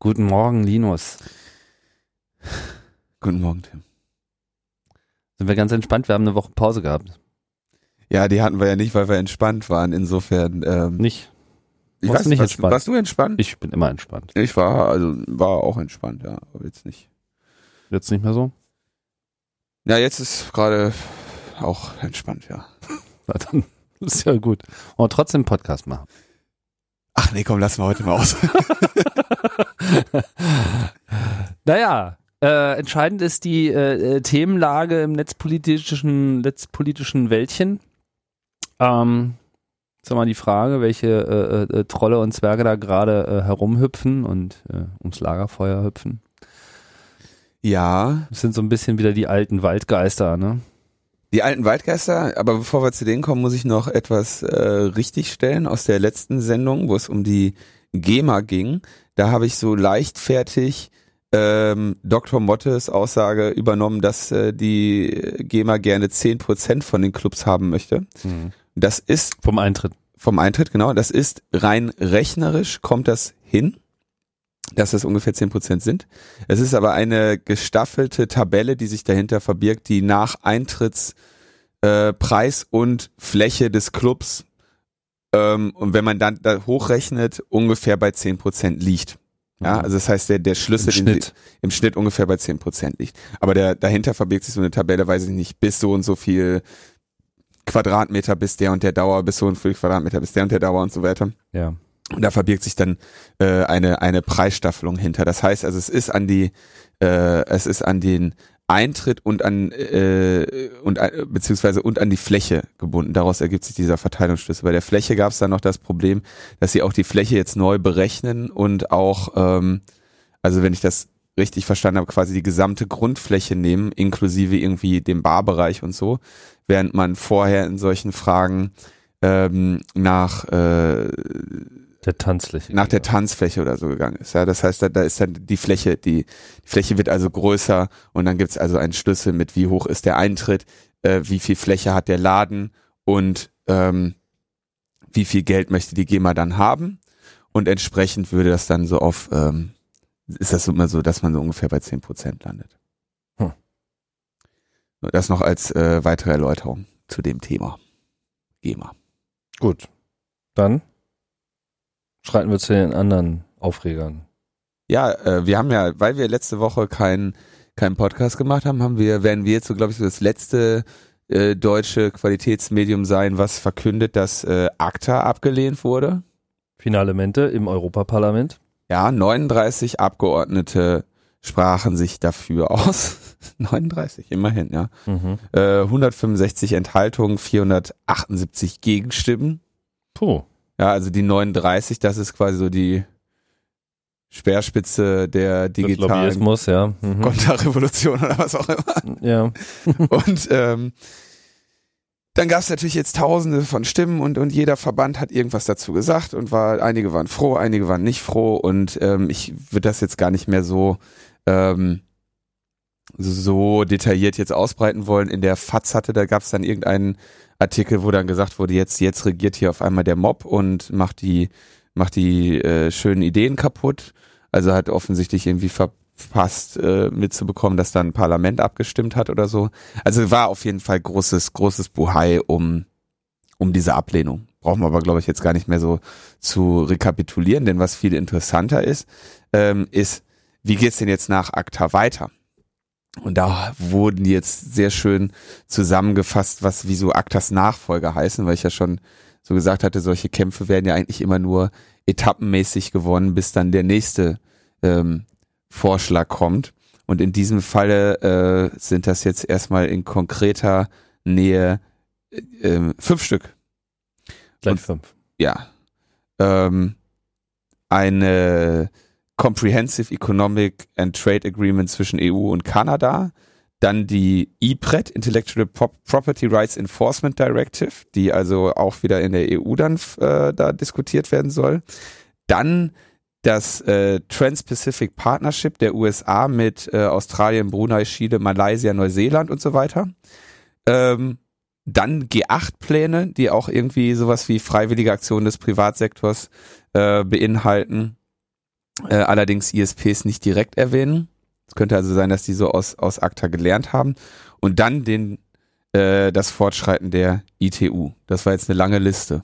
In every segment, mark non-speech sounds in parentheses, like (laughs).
Guten Morgen, Linus. Guten Morgen, Tim. Sind wir ganz entspannt? Wir haben eine Woche Pause gehabt. Ja, die hatten wir ja nicht, weil wir entspannt waren. Insofern. Ähm, Nicht? ich warst weiß du nicht warst, entspannt? Warst du entspannt? Ich bin immer entspannt. Ich war, also war auch entspannt, ja, aber jetzt nicht. Jetzt nicht mehr so? Ja, jetzt ist gerade auch entspannt, ja. (laughs) Na dann (laughs) ist ja gut. Und trotzdem Podcast machen. Ach nee, komm, lassen wir heute mal aus. (laughs) Naja, äh, entscheidend ist die äh, äh, Themenlage im netzpolitischen, netzpolitischen Wäldchen. Ähm, jetzt mal die Frage, welche äh, äh, Trolle und Zwerge da gerade äh, herumhüpfen und ums Lagerfeuer hüpfen. ja, Das sind so ein bisschen wieder die alten Waldgeister, ne? Die alten Waldgeister, aber bevor wir zu denen kommen, muss ich noch etwas äh, richtigstellen aus der letzten Sendung, wo es um die GEMA ging. Da habe ich so leichtfertig ähm, Dr. Mottes Aussage übernommen, dass äh, die GEMA gerne 10% von den Clubs haben möchte. Das ist Vom Eintritt. vom Eintritt, genau, das ist rein rechnerisch, kommt das hin, dass das ungefähr 10% sind. Es ist aber eine gestaffelte Tabelle, die sich dahinter verbirgt, die nach Eintrittspreis äh, Preis und Fläche des Clubs ähm, und wenn man dann da hochrechnet, ungefähr bei 10% liegt. Ja, also das heißt, der, der Schlüssel Im Schnitt. Im Schnitt ungefähr bei 10% liegt. Aber der, dahinter verbirgt sich so eine Tabelle, weiß ich nicht, bis so und so viel Quadratmeter bis der und der Dauer, bis so und viel Quadratmeter bis der und der Dauer und so weiter. Ja. Und da verbirgt sich dann äh, eine eine Preisstaffelung hinter. Das heißt, also es ist an die äh, es ist an den Eintritt und an äh, und äh, beziehungsweise und an die Fläche gebunden. Daraus ergibt sich dieser Verteilungsschlüssel. Bei der Fläche gab es dann noch das Problem, dass sie auch die Fläche jetzt neu berechnen und auch ähm, also wenn ich das richtig verstanden habe, quasi die gesamte Grundfläche nehmen, inklusive irgendwie dem Barbereich und so, während man vorher in solchen Fragen ähm, nach äh, Der Tanzfläche. nach der Tanzfläche oder so gegangen ist. Ja, das heißt, da, da ist dann die Fläche, die, die Fläche wird also größer und dann gibt's also einen Schlüssel mit, wie hoch ist der Eintritt, äh, wie viel Fläche hat der Laden und ähm, wie viel Geld möchte die GEMA dann haben und entsprechend würde das dann so auf, ähm, ist das immer so, dass man so ungefähr bei 10% landet. Hm. Das noch als äh, weitere Erläuterung zu dem Thema. GEMA. Gut. Dann schreiten wir zu den anderen Aufregern. Ja, äh, wir haben ja, weil wir letzte Woche keinen keinen Podcast gemacht haben, haben wir, werden wir jetzt so, glaube ich, so das letzte äh, deutsche Qualitätsmedium sein, was verkündet, dass äh, ACTA abgelehnt wurde. Finalemente im Europaparlament. Ja, 39 Abgeordnete sprachen sich dafür aus. (laughs) 39, immerhin, ja. Mhm. Äh, 165 Enthaltungen, 478 Gegenstimmen. Puh. Ja, also die 39, das ist quasi so die Speerspitze der digitalen Lobbyismus, ja. Mhm. Konterrevolution oder was auch immer. Ja. (laughs) Und ähm, dann gab es natürlich jetzt tausende von Stimmen und, und jeder Verband hat irgendwas dazu gesagt und war, einige waren froh, einige waren nicht froh und ähm, ich würde das jetzt gar nicht mehr so ähm, so detailliert jetzt ausbreiten wollen. In der FAZ hatte, da gab es dann irgendeinen Artikel, wo dann gesagt wurde, jetzt, jetzt regiert hier auf einmal der Mob und macht die, macht die äh, schönen Ideen kaputt. Also hat offensichtlich irgendwie verpasst äh, mitzubekommen, dass dann ein Parlament abgestimmt hat oder so. Also war auf jeden Fall großes, großes Buhai um, um diese Ablehnung. Brauchen wir aber, glaube ich, jetzt gar nicht mehr so zu rekapitulieren, denn was viel interessanter ist, ähm, ist, wie geht's denn jetzt nach ACTA weiter? Und da wurden jetzt sehr schön zusammengefasst, was wieso Aktas Nachfolger heißen, weil ich ja schon so gesagt hatte, solche Kämpfe werden ja eigentlich immer nur etappenmäßig gewonnen, bis dann der nächste ähm, Vorschlag kommt. Und in diesem Falle äh, sind das jetzt erstmal in konkreter Nähe äh, äh, fünf Stück. Gleich fünf. Ja. Ähm, eine Comprehensive Economic and Trade Agreement zwischen EU und Kanada, dann die IPRED, Intellectual Pro Property Rights Enforcement Directive, die also auch wieder in der EU dann äh, da diskutiert werden soll. Dann das äh, Trans-Pacific Partnership der USA mit äh, Australien, Brunei, Chile, Malaysia, Neuseeland und so weiter. Ähm, dann G8-Pläne, die auch irgendwie sowas wie freiwillige Aktionen des Privatsektors äh, beinhalten. Äh, allerdings ISPs nicht direkt erwähnen. Es könnte also sein, dass die so aus, aus ACTA gelernt haben. Und dann den, äh, das Fortschreiten der ITU. Das war jetzt eine lange Liste.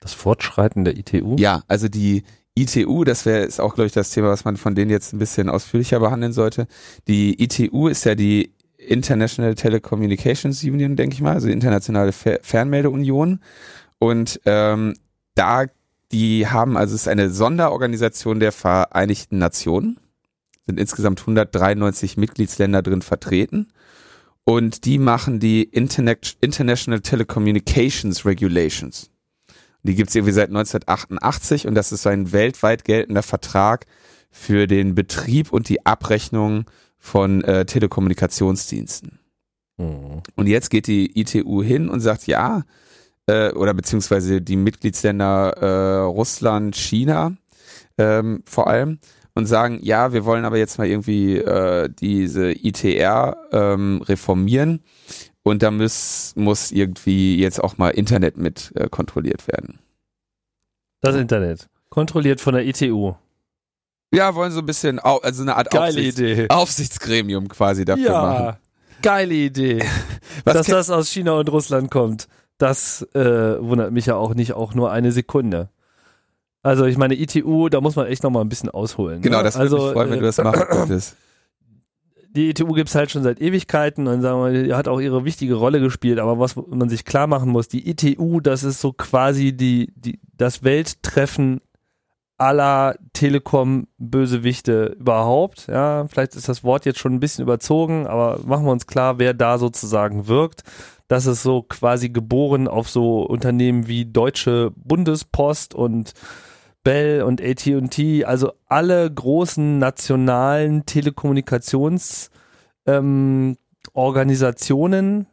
Das Fortschreiten der ITU? Ja, also die ITU, das wäre ist auch, glaube ich, das Thema, was man von denen jetzt ein bisschen ausführlicher behandeln sollte. Die ITU ist ja die International Telecommunications Union, denke ich mal, also die internationale Fer Fernmeldeunion. Und ähm, da, die haben, also es ist eine Sonderorganisation der Vereinigten Nationen, sind insgesamt 193 Mitgliedsländer drin vertreten. Und die machen die Internet International Telecommunications Regulations. Die gibt's irgendwie seit 1988 und das ist ein weltweit geltender Vertrag für den Betrieb und die Abrechnung von äh, Telekommunikationsdiensten. Mhm. Und jetzt geht die ITU hin und sagt, ja, äh, oder beziehungsweise die Mitgliedsländer äh, Russland, China ähm, vor allem, und sagen, ja, wir wollen aber jetzt mal irgendwie äh, diese ITR ähm, reformieren und da muss, muss irgendwie jetzt auch mal Internet mit äh, kontrolliert werden. Das Internet. Kontrolliert von der ITU. Ja, wollen so ein bisschen, also eine Art Geile Aufsichts Idee. Aufsichtsgremium quasi dafür ja, machen. Geile Idee. Dass das aus China und Russland kommt, das äh, wundert mich ja auch nicht, auch nur eine Sekunde. Also ich meine, ITU, da muss man echt nochmal ein bisschen ausholen. Genau, ne? das würde also, mich freuen, wenn du das machen könntest die ETU gibt es halt schon seit Ewigkeiten und sagen wir, die hat auch ihre wichtige Rolle gespielt, aber was man sich klar machen muss, die ETU, das ist so quasi die, die, das Welttreffen aller Telekom-Bösewichte überhaupt. Ja, vielleicht ist das Wort jetzt schon ein bisschen überzogen, aber machen wir uns klar, wer da sozusagen wirkt. Das ist so quasi geboren auf so Unternehmen wie Deutsche Bundespost und Bell und AT&T, also alle großen nationalen Telekommunikationsorganisationen, ähm,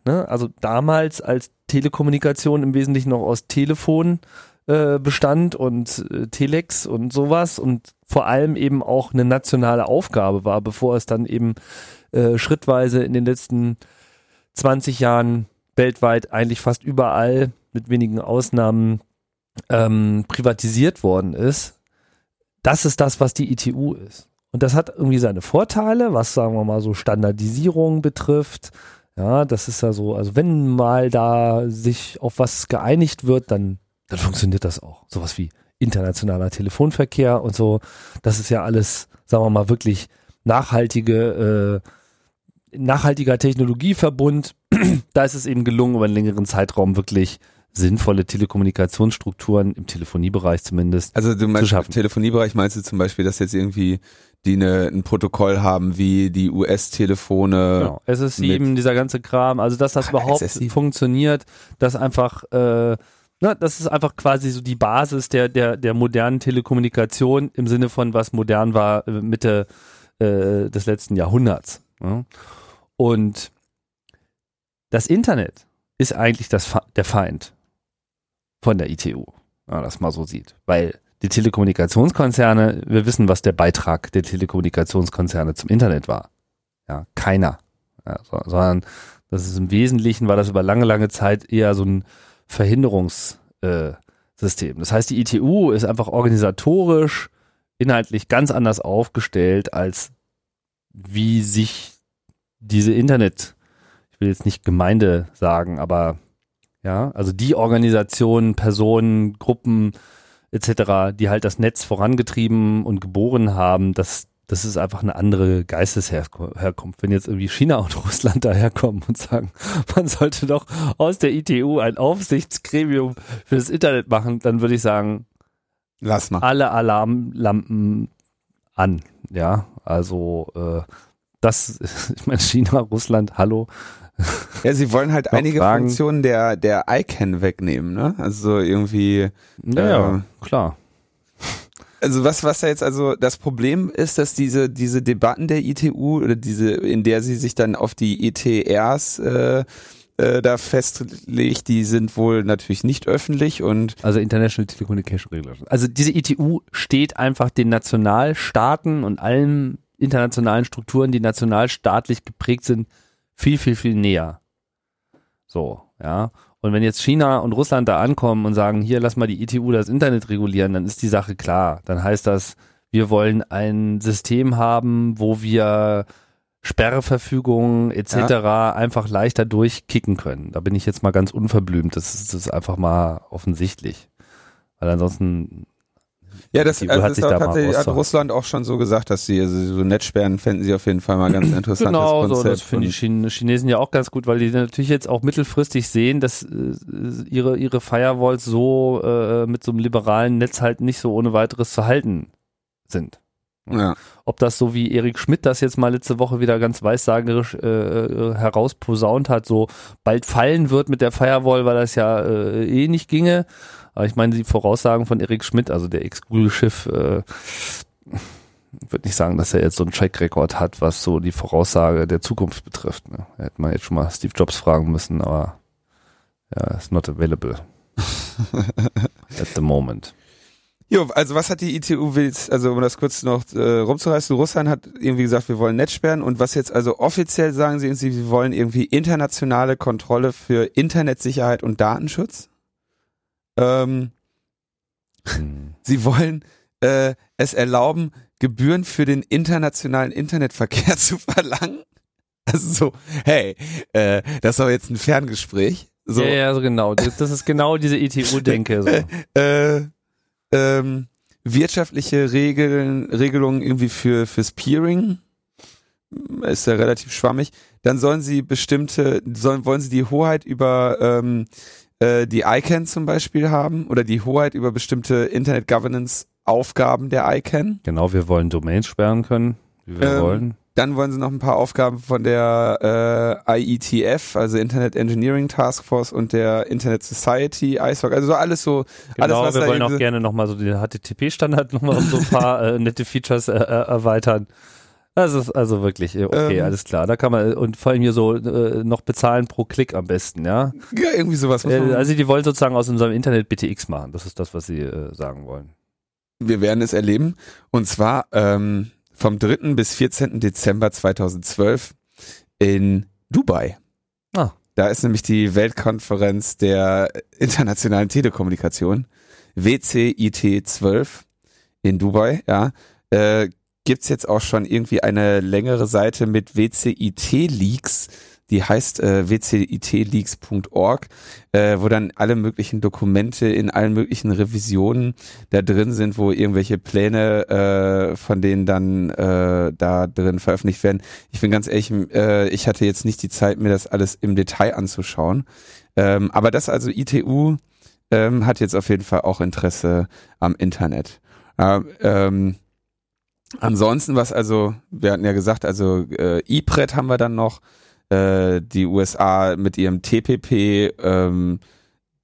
ne, also damals als Telekommunikation im Wesentlichen noch aus Telefon äh, bestand und äh, Telex und sowas und vor allem eben auch eine nationale Aufgabe war, bevor es dann eben äh, schrittweise in den letzten 20 Jahren weltweit eigentlich fast überall mit wenigen Ausnahmen ähm, privatisiert worden ist, das ist das, was die ITU ist. Und das hat irgendwie seine Vorteile, was sagen wir mal so Standardisierung betrifft. Ja, das ist ja so, also wenn mal da sich auf was geeinigt wird, dann, dann funktioniert das auch. Sowas wie internationaler Telefonverkehr und so. Das ist ja alles, sagen wir mal, wirklich nachhaltige, äh, nachhaltiger Technologieverbund. (clears throat) da ist es eben gelungen, über einen längeren Zeitraum wirklich sinnvolle Telekommunikationsstrukturen im Telefoniebereich zumindest also du meinst, Im Telefoniebereich meinst du zum Beispiel, dass jetzt irgendwie die eine, ein Protokoll haben wie die US-Telefone. Genau, SS7, dieser ganze Kram, also dass das Ach, überhaupt SS7. funktioniert, dass einfach äh, na, das ist einfach quasi so die Basis der, der, der modernen Telekommunikation im Sinne von, was modern war äh, Mitte äh, des letzten Jahrhunderts. Ja. Und das Internet ist eigentlich das, der Feind von der ITU, wenn man das mal so sieht. Weil die Telekommunikationskonzerne, wir wissen, was der Beitrag der Telekommunikationskonzerne zum Internet war. Ja, keiner. Ja, so, sondern das ist im Wesentlichen, war das über lange, lange Zeit eher so ein Verhinderungssystem. Äh, das heißt, die ITU ist einfach organisatorisch, inhaltlich ganz anders aufgestellt, als wie sich diese Internet, ich will jetzt nicht Gemeinde sagen, aber ja, also die Organisationen, Personen, Gruppen etc., die halt das Netz vorangetrieben und geboren haben, das, das ist einfach eine andere Geistesherkunft. Wenn jetzt irgendwie China und (laughs) Russland daherkommen und sagen, man sollte doch aus der ITU ein Aufsichtsgremium für das Internet machen, dann würde ich sagen, lass mal. Alle Alarmlampen an. Ja, also äh, das, (laughs) ich meine, China, Russland, hallo, ja, sie wollen halt einige Fragen? Funktionen der, der ICANN wegnehmen, ne? Also irgendwie. Ja, äh, klar. Also was, was da jetzt also das Problem ist, dass diese, diese Debatten der ITU oder diese, in der sie sich dann auf die ETRs äh, äh, da festlegt, die sind wohl natürlich nicht öffentlich und also International Telecommunication Regulation. Also diese ITU steht einfach den Nationalstaaten und allen internationalen Strukturen, die nationalstaatlich geprägt sind, viel, viel, viel näher. So, ja. Und wenn jetzt China und Russland da ankommen und sagen, hier lass mal die ITU das Internet regulieren, dann ist die Sache klar. Dann heißt das, wir wollen ein System haben, wo wir Sperreverfügungen etc. Ja. einfach leichter durchkicken können. Da bin ich jetzt mal ganz unverblümt. Das ist, das ist einfach mal offensichtlich. Weil ansonsten ja, das, also hat, das hat, tatsächlich, hat Russland auch schon so gesagt, dass sie also so Netzsperren fänden sie auf jeden Fall mal ganz (clears throat) interessant. genau, Konzept. so, das finden die Chinesen ja auch ganz gut, weil die natürlich jetzt auch mittelfristig sehen, dass äh, ihre, ihre Firewalls so äh, mit so einem liberalen Netz halt nicht so ohne weiteres zu halten sind. Ja. Ob das so wie Erik Schmidt das jetzt mal letzte Woche wieder ganz weissagerisch äh, äh, herausposaunt hat, so bald fallen wird mit der Firewall, weil das ja äh, eh nicht ginge. Aber ich meine, die Voraussagen von Erik Schmidt, also der Ex-Google-Schiff, äh, würde nicht sagen, dass er jetzt so einen Track-Record hat, was so die Voraussage der Zukunft betrifft. Ne? Hätte man jetzt schon mal Steve Jobs fragen müssen, aber ja, ist not available (laughs) at the moment. Jo, also was hat die ITU willst, also um das kurz noch äh, rumzureißen, Russland hat irgendwie gesagt, wir wollen Netz sperren und was jetzt also offiziell sagen sie, sie wollen irgendwie internationale Kontrolle für Internetsicherheit und Datenschutz. Ähm, hm. Sie wollen äh, es erlauben, Gebühren für den internationalen Internetverkehr (laughs) zu verlangen. Also so, hey, äh, das war jetzt ein Ferngespräch. So. Ja, ja, so genau. Das, das ist genau diese ITU-Denke. So. (laughs) äh, ähm, wirtschaftliche Regeln, Regelungen irgendwie für fürs Peering ist ja relativ schwammig. Dann sollen sie bestimmte, sollen wollen sie die Hoheit über ähm, äh, die ICANN zum Beispiel haben oder die Hoheit über bestimmte Internet Governance Aufgaben der ICANN. Genau, wir wollen Domains sperren können, wie wir ähm, wollen. Dann wollen sie noch ein paar Aufgaben von der äh, IETF, also Internet Engineering Task Force und der Internet Society, ISOC, also so alles so. Genau, alles, wir wollen auch gerne nochmal so den HTTP-Standard (laughs) nochmal um so ein paar äh, nette Features äh, äh, erweitern. Das ist also wirklich, äh, okay, ähm, alles klar. Da kann man, und vor allem hier so äh, noch bezahlen pro Klick am besten, ja? Ja, irgendwie sowas. Äh, also die wollen sozusagen aus unserem Internet BTX machen. Das ist das, was sie äh, sagen wollen. Wir werden es erleben. Und zwar, ähm, vom 3. bis 14. Dezember 2012 in Dubai. Ah. Da ist nämlich die Weltkonferenz der internationalen Telekommunikation, WCIT 12 in Dubai, ja. Äh, gibt's jetzt auch schon irgendwie eine längere Seite mit WCIT-Leaks, die heißt äh, wcitleaks.org, äh, wo dann alle möglichen Dokumente in allen möglichen Revisionen da drin sind, wo irgendwelche Pläne äh, von denen dann äh, da drin veröffentlicht werden. Ich bin ganz ehrlich, äh, ich hatte jetzt nicht die Zeit, mir das alles im Detail anzuschauen. Ähm, aber das also ITU ähm, hat jetzt auf jeden Fall auch Interesse am Internet. ähm, ansonsten, was also, wir hatten ja gesagt, also äh, IPRED haben wir dann noch, äh, die USA mit ihrem TPP, ähm,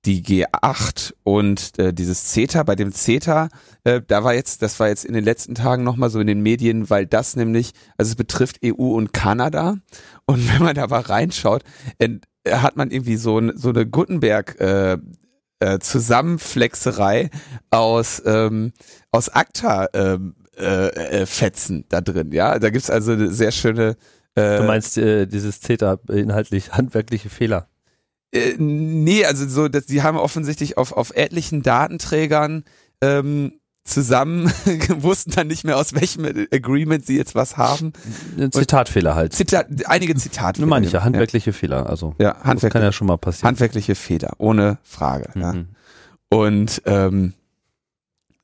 die G8 und äh, dieses CETA. Bei dem CETA, äh, da war jetzt, das war jetzt in den letzten Tagen nochmal so in den Medien, weil das nämlich, also es betrifft EU und Kanada. Und (laughs) wenn man da mal reinschaut, äh, hat man irgendwie so, so eine Gutenberg äh, äh, Zusammenflexerei aus ähm, aus ACTA ähm, äh, äh, Fetzen da drin. Ja, da gibt's also eine sehr schöne äh, du meinst, äh, dieses CETA inhaltlich handwerkliche Fehler? Äh, nee, also so, dass die haben offensichtlich auf, auf etlichen Datenträgern ähm, zusammen (laughs) wussten dann nicht mehr aus welchem Agreement sie jetzt was haben. Ein Zitatfehler halt. Zitat, einige (laughs) Zitatfehler. Nur meine ich ja, handwerkliche ja. Fehler. Also ja, handwerkliche, kann ja schon mal passieren. Handwerkliche Fehler, ohne Frage. Mhm. Ja. Und ähm,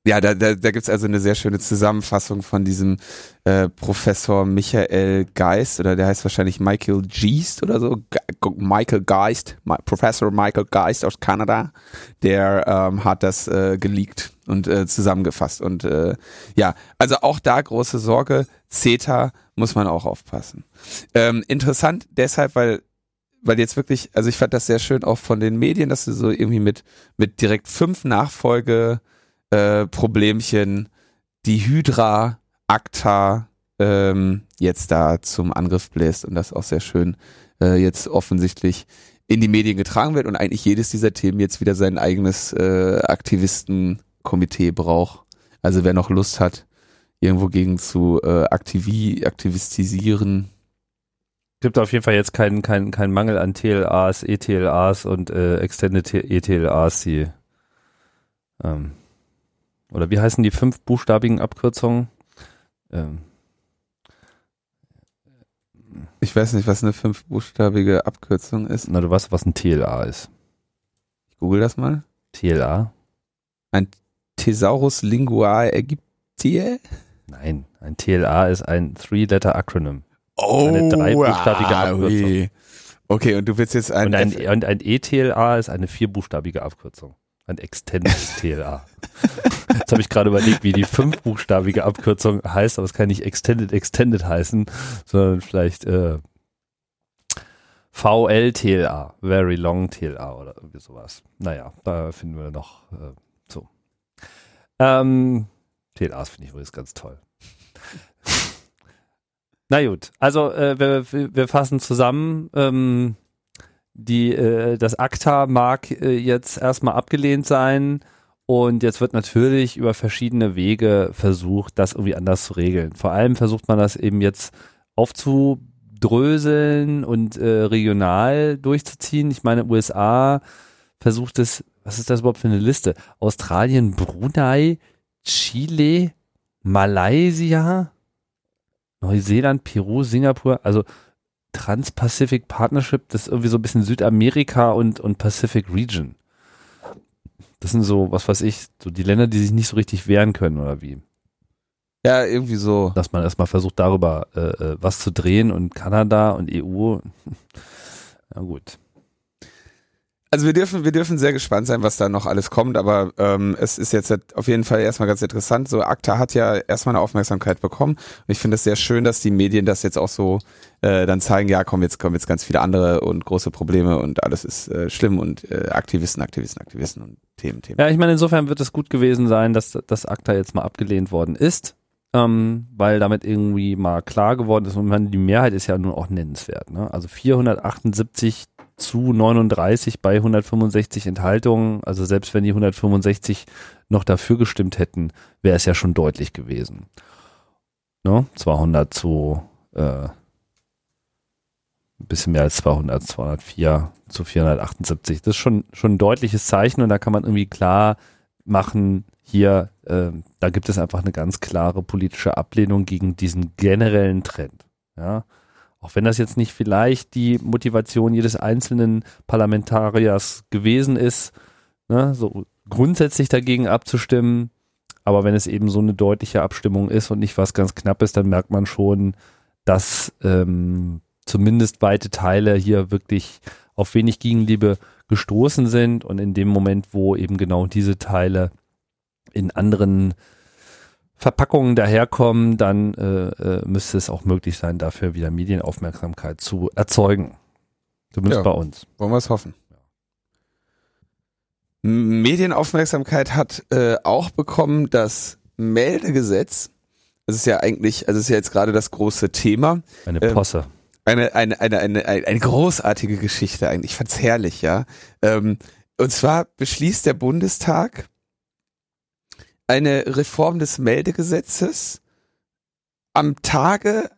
ja, da, da, da gibt also eine sehr schöne Zusammenfassung von diesem äh, Professor Michael Geist, oder der heißt wahrscheinlich Michael Geist oder so, Ge Michael Geist, Professor Michael Geist aus Kanada, der ähm, hat das äh, geleakt und äh, zusammengefasst. Und äh, ja, also auch da große Sorge, CETA muss man auch aufpassen. Ähm, interessant deshalb, weil weil jetzt wirklich, also ich fand das sehr schön auch von den Medien, dass du so irgendwie mit, mit direkt fünf Nachfolge äh, Problemchen die Hydra ACTA ähm, jetzt da zum Angriff bläst und das auch sehr schön äh, jetzt offensichtlich in die Medien getragen wird und eigentlich jedes dieser Themen jetzt wieder sein eigenes äh, Aktivistenkomitee braucht. Also wer noch Lust hat, irgendwo gegen zu äh, aktivi aktivistisieren. Gibt auf jeden Fall jetzt keinen keinen keinen Mangel an TLAs, ETLAs und äh, Extended ETLAs, die ähm, oder wie heißen die fünf buchstabigen Abkürzungen? ähm, Ich weiß nicht, was eine fünfbuchstabige Abkürzung ist. na, du weißt, was ein TLA ist. Ich google das mal. TLA? Thesaurus linguae Aegyptiae? Nein, ein TLA ist ein Three-Letter-Acronym. Oh, Eine dreibuchstabige Abkürzung. ui. Okay, und du willst jetzt ein, Und ein, und ein ETLA ist eine vierbuchstabige Abkürzung. Ein Extended TLA. Jetzt habe ich gerade überlegt, wie die fünfbuchstabige Abkürzung heißt, aber es kann nicht Extended Extended heißen, sondern vielleicht äh, VL-TLA, Very Long TLA oder irgendwie sowas. Naja, da finden wir noch äh, so. Ähm, TLAs finde ich übrigens ganz toll. Na gut, also äh, wir, wir fassen zusammen. Ähm, die, äh, das ACTA mag äh, jetzt erstmal abgelehnt sein und jetzt wird natürlich über verschiedene Wege versucht, das irgendwie anders zu regeln. Vor allem versucht man das eben jetzt aufzudröseln und äh, regional durchzuziehen. Ich meine, USA versucht es, was ist das überhaupt für eine Liste? Australien, Brunei, Chile, Malaysia, Neuseeland, Peru, Singapur, also Trans-Pacific Partnership, das ist irgendwie so ein bisschen Südamerika und, und Pacific Region. Das sind so, was weiß ich, so die Länder, die sich nicht so richtig wehren können oder wie. ja, irgendwie so. Dass man erstmal versucht, darüber äh, äh, was zu drehen und Kanada und EU. (laughs) Ja gut. Also wir dürfen, wir dürfen sehr gespannt sein, was da noch alles kommt, aber ähm, es ist jetzt auf jeden Fall erstmal ganz interessant. So ACTA hat ja erstmal eine Aufmerksamkeit bekommen und ich finde es sehr schön, dass die Medien das jetzt auch so äh, dann zeigen, ja komm, jetzt kommen jetzt ganz viele andere und große Probleme und alles ist äh, schlimm und äh, Aktivisten, Aktivisten, Aktivisten und Themen, Themen. Ja, ich meine, insofern wird es gut gewesen sein, dass das ACTA jetzt mal abgelehnt worden ist, ähm, weil damit irgendwie mal klar geworden ist und man, die Mehrheit ist ja nun auch nennenswert. Ne? Also 478 zu 39 bei 165 Enthaltungen. Also selbst wenn die 165 noch dafür gestimmt hätten, wäre es ja schon deutlich gewesen. Ne? 200 zu äh, ein bisschen mehr als 200, 204 zu 478. Das ist schon, schon ein deutliches Zeichen und da kann man irgendwie klar machen, hier, äh, da gibt es einfach eine ganz klare politische Ablehnung gegen diesen generellen Trend. Ja, auch wenn das jetzt nicht vielleicht die Motivation jedes einzelnen Parlamentariers gewesen ist, ne, so grundsätzlich dagegen abzustimmen, aber wenn es eben so eine deutliche Abstimmung ist und nicht was ganz Knappes, dann merkt man schon, dass ähm, zumindest weite Teile hier wirklich auf wenig Gegenliebe gestoßen sind. Und in dem Moment, wo eben genau diese Teile in anderen Verpackungen daherkommen, dann äh, äh, müsste es auch möglich sein, dafür wieder Medienaufmerksamkeit zu erzeugen. Zumindest Ja. bei uns. Wollen wir es hoffen. Medienaufmerksamkeit hat äh, auch bekommen das Meldegesetz. Das ist ja eigentlich, also ist ja jetzt gerade das große Thema. Eine Ähm, Posse. Eine, eine, eine, eine, eine, eine großartige Geschichte eigentlich. Ich fand's herrlich, ja. Ähm, und zwar beschließt der Bundestag eine Reform des Meldegesetzes am Tage,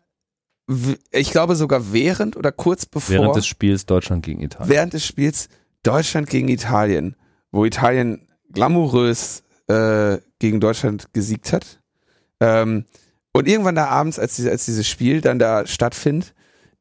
ich glaube sogar während oder kurz bevor Während des Spiels Deutschland gegen Italien. während des Spiels Deutschland gegen Italien, wo Italien glamourös äh, gegen Deutschland gesiegt hat. Ähm, und irgendwann da abends, als, diese, als dieses Spiel dann da stattfindet,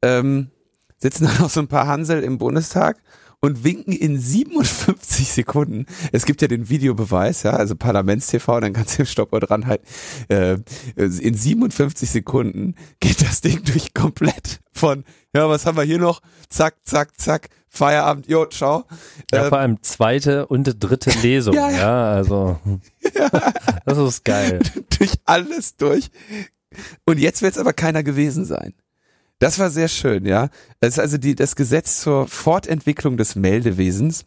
ähm, sitzen (laughs) dann noch so ein paar Hansel im Bundestag und winken in 57 Sekunden. Es gibt ja den Videobeweis, ja, also Parlamentstv, dann kannst du den Stoppuhr dran halten. Äh, in 57 Sekunden geht das Ding durch komplett von, ja, was haben wir hier noch? Zack, zack, zack, Feierabend, jo, ciao. Ja, Ähm, vor allem zweite und dritte Lesung. (laughs) Ja, ja, ja. also (laughs) das ist geil. (laughs) durch alles durch. Und jetzt wird es aber keiner gewesen sein. Das war sehr schön, ja. Das ist also die, das Gesetz zur Fortentwicklung des Meldewesens.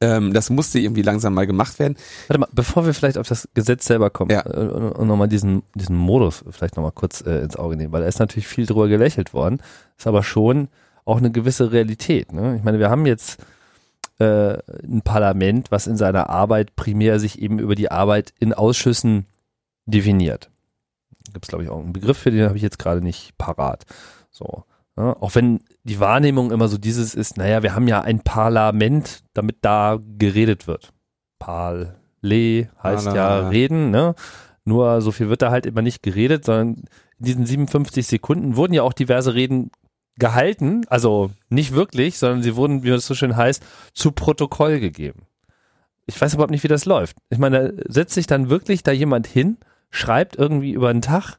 Ähm, das musste irgendwie langsam mal gemacht werden. Warte mal, bevor wir vielleicht auf das Gesetz selber kommen Ja. äh, und, nochmal diesen, diesen Modus vielleicht nochmal kurz äh, ins Auge nehmen, weil da ist natürlich viel drüber gelächelt worden, ist aber schon auch eine gewisse Realität. Ne? Ich meine, wir haben jetzt äh, ein Parlament, was in seiner Arbeit primär sich eben über die Arbeit in Ausschüssen definiert. Gibt es, glaube ich, auch einen Begriff für den habe ich jetzt gerade nicht parat. So. Ja, auch wenn die Wahrnehmung immer so dieses ist, naja, wir haben ja ein Parlament, damit da geredet wird. Parler heißt ja Parla. reden, ne? Nur so viel wird da halt immer nicht geredet, sondern in diesen 57 Sekunden wurden ja auch diverse Reden gehalten, also nicht wirklich, sondern sie wurden, wie es so schön heißt, zu Protokoll gegeben. Ich weiß überhaupt nicht, wie das läuft. Ich meine, da setzt sich dann wirklich da jemand hin, schreibt irgendwie über einen Tag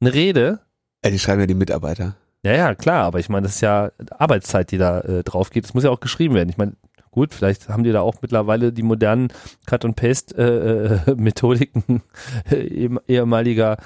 eine Rede. Ja, die schreiben ja die Mitarbeiter. Ja, ja, klar, aber ich meine, das ist ja Arbeitszeit, die da äh, drauf geht. Das muss ja auch geschrieben werden. Ich meine, gut, vielleicht haben die da auch mittlerweile die modernen Cut- und Paste-Methodiken äh, äh, (laughs) ehemaliger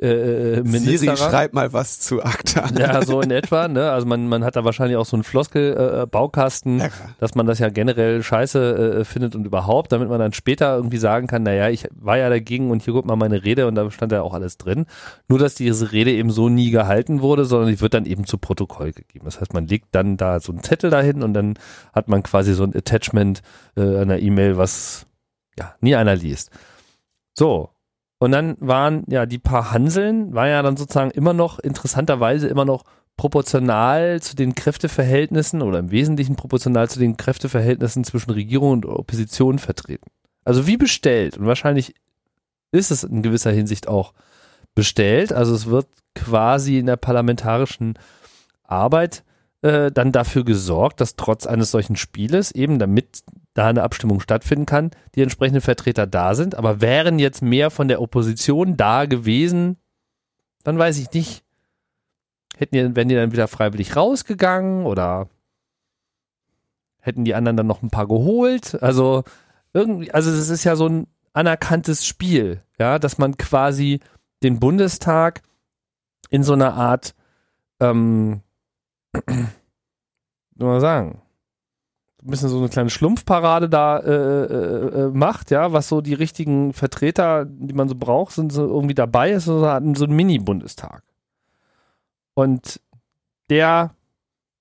äh, Minister. Siri, schreib mal was zu ACTA. Ja, so in etwa. Ne? Also man, man hat da wahrscheinlich auch so einen Floskel-Baukasten, äh, ja, dass man das ja generell scheiße äh, findet und überhaupt, damit man dann später irgendwie sagen kann, naja, ich war ja dagegen und hier guckt mal meine Rede und da stand ja auch alles drin. Nur, dass diese Rede eben so nie gehalten wurde, sondern die wird dann eben zu Protokoll gegeben. Das heißt, man legt dann da so einen Zettel dahin und dann hat man quasi so ein Attachment äh, einer E-Mail, was ja nie einer liest. So, und dann waren ja die paar Hanseln, war ja dann sozusagen immer noch, interessanterweise immer noch proportional zu den Kräfteverhältnissen oder im Wesentlichen proportional zu den Kräfteverhältnissen zwischen Regierung und Opposition vertreten. Also wie bestellt. Und wahrscheinlich ist es in gewisser Hinsicht auch bestellt. Also es wird quasi in der parlamentarischen Arbeit äh, dann dafür gesorgt, dass trotz eines solchen Spieles eben damit da eine Abstimmung stattfinden kann, die entsprechenden Vertreter da sind. Aber wären jetzt mehr von der Opposition da gewesen, dann weiß ich nicht. Hätten die, wären die dann wieder freiwillig rausgegangen oder hätten die anderen dann noch ein paar geholt? Also irgendwie, also es ist ja so ein anerkanntes Spiel, ja, dass man quasi den Bundestag in so einer Art, ähm, (clears throat) soll man sagen, ein bisschen so eine kleine Schlumpfparade da äh, äh, äh, macht, ja, was so die richtigen Vertreter, die man so braucht, sind so irgendwie dabei, ist so, so ein Mini-Bundestag. Und der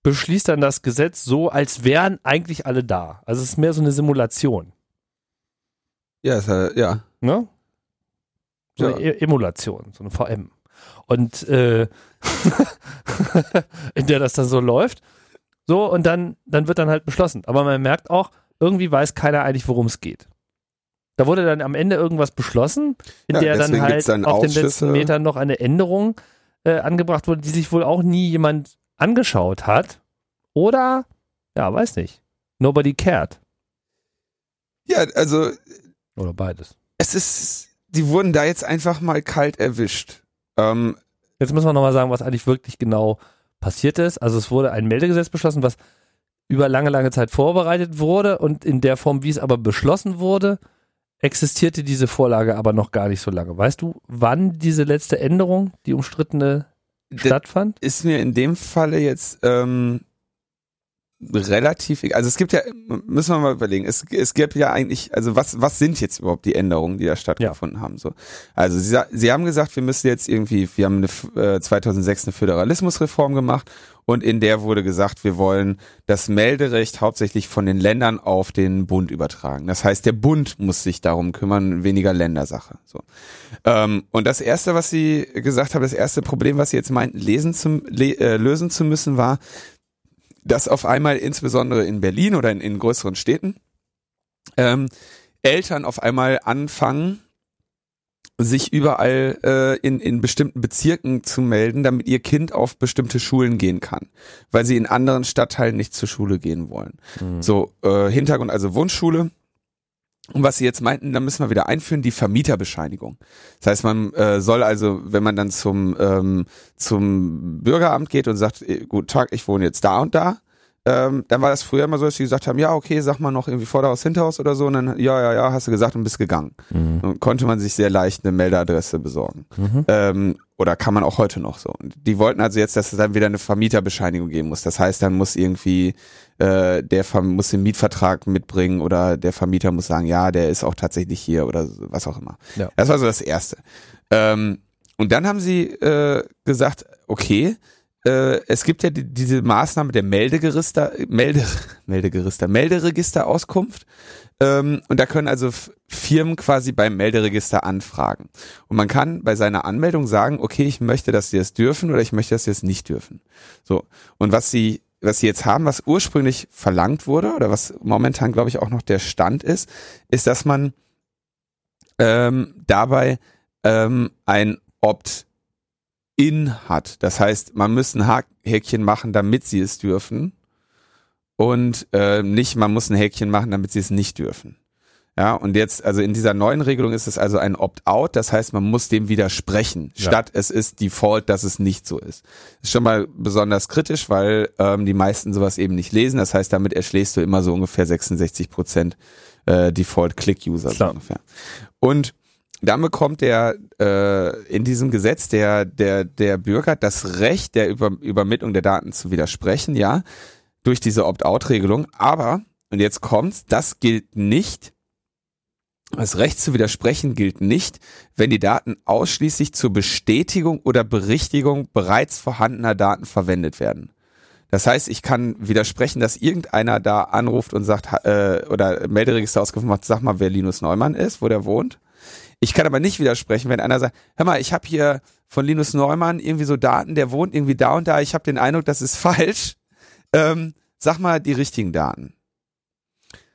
beschließt dann das Gesetz so, als wären eigentlich alle da. Also es ist mehr so eine Simulation. Ja, ist, äh, ja. Ne? So ja. eine e Emulation, so eine VM. Und äh, (laughs) in der das dann so läuft. So, und dann, dann wird dann halt beschlossen. Aber man merkt auch, irgendwie weiß keiner eigentlich, worum es geht. Da wurde dann am Ende irgendwas beschlossen, in ja, der dann halt dann auf den letzten Metern noch eine Änderung äh, angebracht wurde, die sich wohl auch nie jemand angeschaut hat. Oder, ja, weiß nicht. Nobody cared. Ja, also. Oder beides. Es ist, die wurden da jetzt einfach mal kalt erwischt. Ähm, jetzt müssen wir nochmal sagen, was eigentlich wirklich genau passiert ist. Also es wurde ein Meldegesetz beschlossen, was über lange, lange Zeit vorbereitet wurde und in der Form, wie es aber beschlossen wurde, existierte diese Vorlage aber noch gar nicht so lange. Weißt du, wann diese letzte Änderung, die umstrittene, stattfand? Ist mir in dem Falle jetzt ähm, relativ, also es gibt ja, müssen wir mal überlegen, es, es gibt ja eigentlich, also was, was sind jetzt überhaupt die Änderungen, die da stattgefunden ja. haben, so. Also sie, sie haben gesagt, wir müssen jetzt irgendwie, wir haben eine, äh, 2006 eine Föderalismusreform gemacht und in der wurde gesagt, wir wollen das Melderecht hauptsächlich von den Ländern auf den Bund übertragen. Das heißt, der Bund muss sich darum kümmern, weniger Ländersache. So. Ähm, und das erste, was sie gesagt haben, das erste Problem, was sie jetzt meinten, lesen zum, äh, lösen zu müssen, war, dass auf einmal insbesondere in Berlin oder in, in größeren Städten ähm, Eltern auf einmal anfangen, sich überall äh, in, in bestimmten Bezirken zu melden, damit ihr Kind auf bestimmte Schulen gehen kann, weil sie in anderen Stadtteilen nicht zur Schule gehen wollen. Mhm. So, äh, Hintergrund also Wunschschule, und was sie jetzt meinten, da müssen wir wieder einführen, die Vermieterbescheinigung. Das heißt, man äh, soll also, wenn man dann zum, ähm, zum Bürgeramt geht und sagt, äh, guten Tag, ich wohne jetzt da und da, ähm, dann war das früher immer so, dass sie gesagt haben, ja, okay, sag mal noch irgendwie Vorderhaus, Hinterhaus oder so, und dann, ja, ja, ja, hast du gesagt und bist gegangen. Mhm. Und konnte man sich sehr leicht eine Meldeadresse besorgen. Mhm. Ähm, oder kann man auch heute noch so. Und die wollten also jetzt, dass es dann wieder eine Vermieterbescheinigung geben muss. Das heißt, dann muss irgendwie äh, der muss den Mietvertrag mitbringen oder der Vermieter muss sagen, ja, der ist auch tatsächlich hier oder was auch immer. Ja. Das war so das Erste. Ähm, und dann haben sie äh, gesagt, okay, äh, es gibt ja die, diese Maßnahme der Meldegerister, Melde, (laughs) Meldegerister, Melderegisterauskunft. Ähm, und da können also Firmen quasi beim Melderegister anfragen. Und man kann bei seiner Anmeldung sagen, okay, ich möchte, dass sie es dürfen oder ich möchte, dass sie es nicht dürfen. So. Und was sie, was sie jetzt haben, was ursprünglich verlangt wurde oder was momentan, glaube ich, auch noch der Stand ist, ist, dass man ähm, dabei ähm, ein Opt-in hat. Das heißt, man muss ein Häkchen machen, damit sie es dürfen und äh, nicht, man muss ein Häkchen machen, damit sie es nicht dürfen. Ja, und jetzt, also in dieser neuen Regelung ist es also ein Opt-out, das heißt, man muss dem widersprechen, ja. statt es ist Default, dass es nicht so ist. Ist schon mal besonders kritisch, weil ähm, die meisten sowas eben nicht lesen. Das heißt, damit erschlägst du immer so ungefähr 66 Prozent äh, Default-Click-User so ungefähr. Und dann bekommt der äh, in diesem Gesetz der der der Bürger das Recht der Über Übermittlung der Daten zu widersprechen, ja, durch diese Opt-out-Regelung. Aber und jetzt kommt's, das gilt nicht das Recht zu widersprechen gilt nicht, wenn die Daten ausschließlich zur Bestätigung oder Berichtigung bereits vorhandener Daten verwendet werden. Das heißt, ich kann widersprechen, dass irgendeiner da anruft und sagt, äh, oder Melderegister ausgerufen macht, sag mal, wer Linus Neumann ist, wo der wohnt. Ich kann aber nicht widersprechen, wenn einer sagt, hör mal, ich habe hier von Linus Neumann irgendwie so Daten, der wohnt irgendwie da und da, ich habe den Eindruck, das ist (laughs) falsch. Ähm, sag mal die richtigen Daten.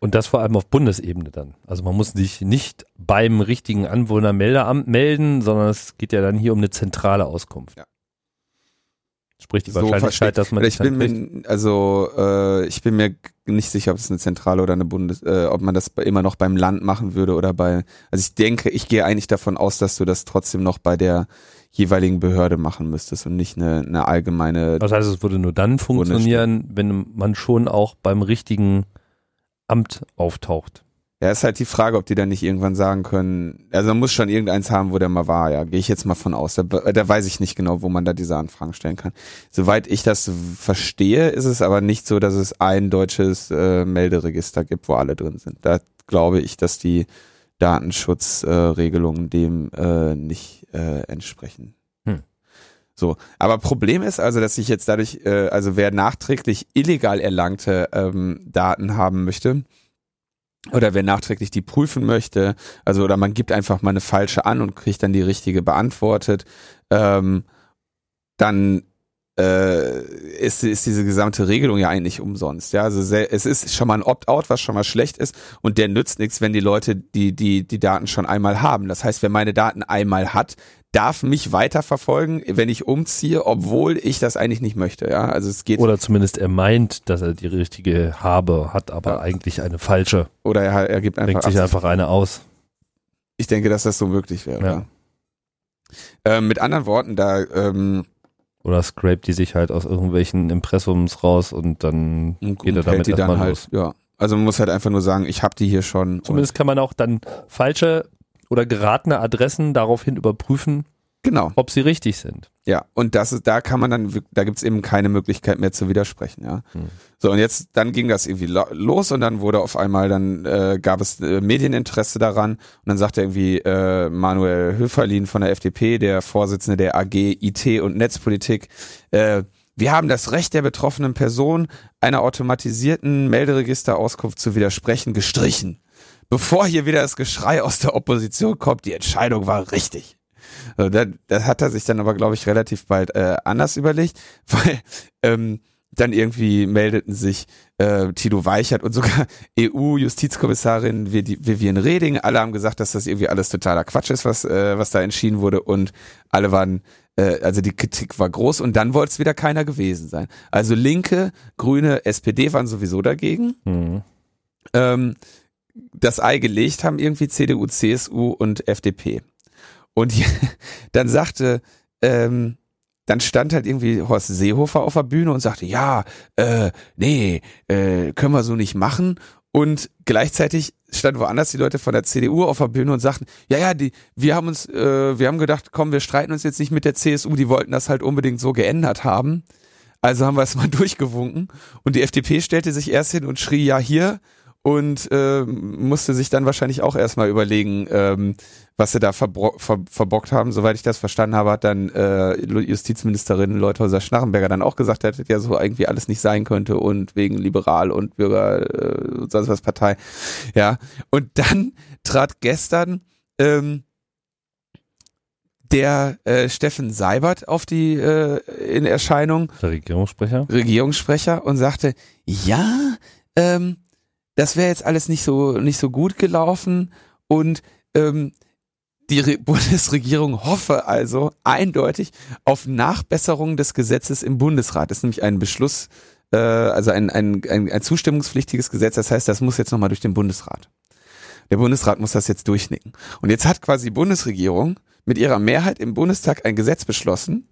Und das vor allem auf Bundesebene dann. Also man muss sich nicht beim richtigen Anwohnermeldeamt melden, sondern es geht ja dann hier um eine zentrale Auskunft. Ja. Sprich die so Wahrscheinlichkeit, dass man ich bin mir, also äh, ich bin mir nicht sicher, ob es eine Zentrale oder eine Bundes, äh, ob man das immer noch beim Land machen würde oder bei. Also ich denke, ich gehe eigentlich davon aus, dass du das trotzdem noch bei der jeweiligen Behörde machen müsstest und nicht eine, eine allgemeine. Das heißt, es würde nur dann funktionieren, wenn man schon auch beim richtigen Amt auftaucht. Ja, ist halt die Frage, ob die dann nicht irgendwann sagen können, also man muss schon irgendeins haben, wo der mal war, ja, gehe ich jetzt mal von aus. Da, da weiß ich nicht genau, wo man da diese Anfragen stellen kann. Soweit ich das verstehe, ist es aber nicht so, dass es ein deutsches äh, Melderegister gibt, wo alle drin sind. Da glaube ich, dass die Datenschutzregelungen äh, dem äh, nicht äh, entsprechen. Hm. So, aber Problem ist also, dass ich jetzt dadurch, äh, also wer nachträglich illegal erlangte ähm, Daten haben möchte, oder wer nachträglich die prüfen möchte, also oder man gibt einfach mal eine falsche an und kriegt dann die richtige beantwortet, ähm, dann äh, ist, ist diese gesamte Regelung ja eigentlich umsonst. Ja, also sehr, es ist schon mal ein Opt-out, was schon mal schlecht ist, und der nützt nichts, wenn die Leute die die die Daten schon einmal haben. Das heißt, wer meine Daten einmal hat, darf mich weiterverfolgen, wenn ich umziehe, obwohl ich das eigentlich nicht möchte. Ja, also es geht. Oder zumindest er meint, dass er die richtige habe, hat aber ja. eigentlich eine falsche. Oder er, er gibt einfach. Denkt sich einfach eine aus. Ich denke, dass das so möglich wäre. Ja. Ähm, mit anderen Worten, da. Ähm, oder scrape die sich halt aus irgendwelchen Impressums raus und dann und geht er damit die dann halt, los. Ja. Also man muss halt einfach nur sagen, ich habe die hier schon. Zumindest kann man auch dann falsche oder geratene Adressen daraufhin überprüfen, genau. ob sie richtig sind. Ja, und das ist, da kann man dann, da gibt's eben keine Möglichkeit mehr zu widersprechen, ja. Hm. So, und jetzt, dann ging das irgendwie los und dann wurde auf einmal, dann äh, gab es äh, Medieninteresse daran und dann sagte irgendwie äh, Manuel Höferlin von der FDP, der Vorsitzende der AG IT und Netzpolitik, äh, wir haben das Recht der betroffenen Person einer automatisierten Melderegisterauskunft zu widersprechen gestrichen bevor hier wieder das Geschrei aus der Opposition kommt, die Entscheidung war richtig. So, das, das hat er sich dann aber, glaube ich, relativ bald äh, anders überlegt, (laughs) weil ähm, dann irgendwie meldeten sich äh, Tilo Weichert und sogar (laughs) EU-Justizkommissarin Vivian Reding. Alle haben gesagt, dass das irgendwie alles totaler Quatsch ist, was, äh, was da entschieden wurde. Und alle waren, äh, also die Kritik war groß und dann wollte es wieder keiner gewesen sein. Also Linke, Grüne, SPD waren sowieso dagegen. Mhm. Ähm, das Ei gelegt haben, irgendwie CDU, CSU und FDP. Und (laughs) dann sagte, ähm, dann stand halt irgendwie Horst Seehofer auf der Bühne und sagte, ja, äh, nee, äh, können wir so nicht machen. Und gleichzeitig standen woanders die Leute von der CDU auf der Bühne und sagten, ja, ja, die, wir haben uns, äh, wir haben gedacht, komm, wir streiten uns jetzt nicht mit der CSU, die wollten das halt unbedingt so geändert haben. Also haben wir es (laughs) mal durchgewunken. Und die FDP stellte sich erst hin und schrie, ja, hier, und äh, musste sich dann wahrscheinlich auch erstmal überlegen, ähm, was sie da verbro ver verbockt haben. Soweit ich das verstanden habe, hat dann äh, Justizministerin Leuthäuser Schnarrenberger dann auch gesagt, dass das ja so irgendwie alles nicht sein könnte und wegen Liberal und Bürger äh, sonst was Partei. Ja. Und dann trat gestern ähm, der äh, Steffen Seibert auf die äh, in Erscheinung. Der Regierungssprecher. Regierungssprecher und sagte, ja, ähm, das wäre jetzt alles nicht so nicht so gut gelaufen und ähm, Die Re (laughs) Bundesregierung hoffe also eindeutig auf Nachbesserung des Gesetzes im Bundesrat. Das ist nämlich ein Beschluss, äh, also ein, ein, ein, ein zustimmungspflichtiges Gesetz. Das heißt, das muss jetzt nochmal durch den Bundesrat. Der Bundesrat muss das jetzt durchnicken. Und jetzt hat quasi die Bundesregierung mit ihrer Mehrheit im Bundestag ein Gesetz beschlossen,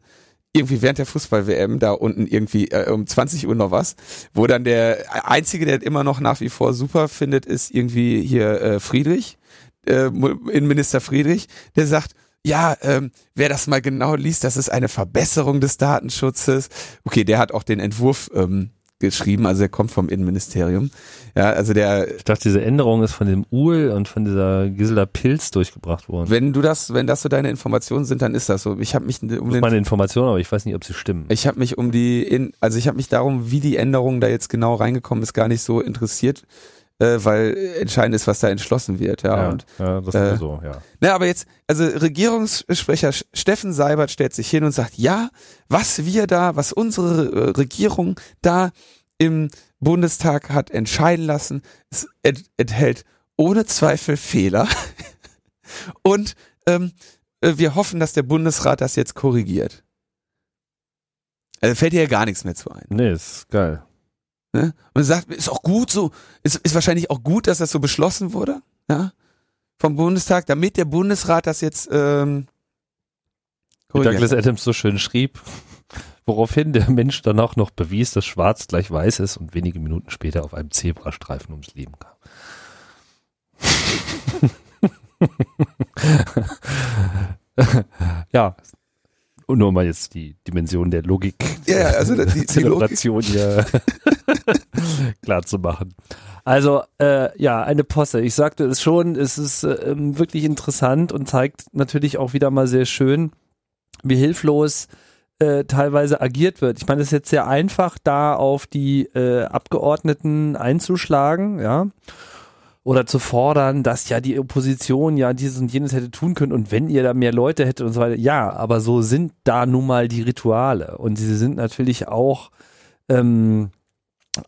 irgendwie während der Fußball-WM da unten irgendwie äh, um 20 Uhr noch was, wo dann der einzige, der immer noch nach wie vor super findet, ist irgendwie hier äh, Friedrich, äh, Innenminister Friedrich, der sagt, ja, ähm, wer das mal genau liest, das ist eine Verbesserung des Datenschutzes. Okay, der hat auch den Entwurf ähm, geschrieben, also er kommt vom Innenministerium. Ja, also der. Ich dachte, diese Änderung ist von dem Uhl und von dieser Gisela Pilz durchgebracht worden. Wenn du das, wenn das so deine Informationen sind, dann ist das so. Ich habe mich um das ist meine Information, aber ich weiß nicht, ob sie stimmen. Ich habe mich um die, also ich habe mich darum, wie die Änderung da jetzt genau reingekommen ist, gar nicht so interessiert äh, weil entscheidend ist, was da entschlossen wird. Ja, ja, und, ja das äh, ist so, ja. Na, aber jetzt, also Regierungssprecher Steffen Seibert stellt sich hin und sagt, ja, was wir da, was unsere äh, Regierung da im Bundestag hat entscheiden lassen, es enthält ohne Zweifel Fehler. (laughs) und ähm, äh, wir hoffen, dass der Bundesrat das jetzt korrigiert. Also fällt dir ja gar nichts mehr zu ein. Nee, ist geil. Ne? Und sagt, ist auch gut so, ist, ist wahrscheinlich auch gut, dass das so beschlossen wurde, ja, vom Bundestag, damit der Bundesrat das jetzt ähm, Wie Douglas Adams so schön schrieb, woraufhin der Mensch dann auch noch bewies, dass schwarz gleich weiß ist und wenige Minuten später auf einem Zebrastreifen ums Leben kam. (laughs) ja, und nur mal jetzt die Dimension der Logik, ja, also die, (laughs) die Zelebration hier (laughs) klar zu machen. Also äh, ja, eine Posse. Ich sagte es schon, es ist äh, wirklich interessant und zeigt natürlich auch wieder mal sehr schön, wie hilflos äh, teilweise agiert wird. Ich meine, es ist jetzt sehr einfach, da auf die äh, Abgeordneten einzuschlagen, ja oder zu fordern, dass ja die Opposition ja dieses und jenes hätte tun können und wenn ihr da mehr Leute hättet und so weiter. Ja, aber so sind da nun mal die Rituale und sie sind natürlich auch ähm,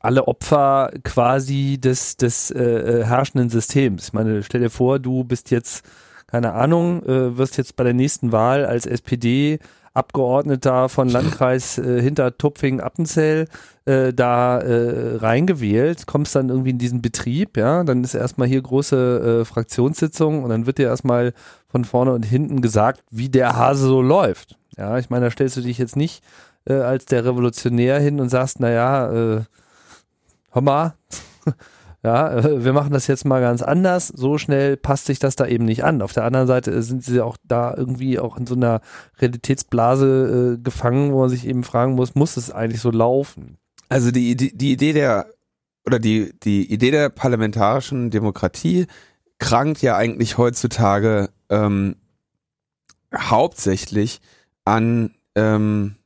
alle Opfer quasi des, des äh, äh, herrschenden Systems. Ich meine, stell dir vor, du bist jetzt, keine Ahnung, äh, wirst jetzt bei der nächsten Wahl als SPD Abgeordneter von Landkreis äh, Hintertupfing-Appenzell äh, da äh, reingewählt, kommst dann irgendwie in diesen Betrieb, ja, dann ist erstmal hier große äh, Fraktionssitzung und dann wird dir erstmal von vorne und hinten gesagt, wie der Hase so läuft. Ja, ich meine, da stellst du dich jetzt nicht äh, als der Revolutionär hin und sagst, naja, äh, hör mal, ja, äh, (laughs) wir machen das jetzt mal ganz anders. So schnell passt sich das da eben nicht an. Auf der anderen Seite sind sie auch da irgendwie auch in so einer Realitätsblase äh, gefangen, wo man sich eben fragen muss, muss es eigentlich so laufen? Also die, die, die Idee der oder die, die Idee der parlamentarischen Demokratie krankt ja eigentlich heutzutage ähm, hauptsächlich an ähm,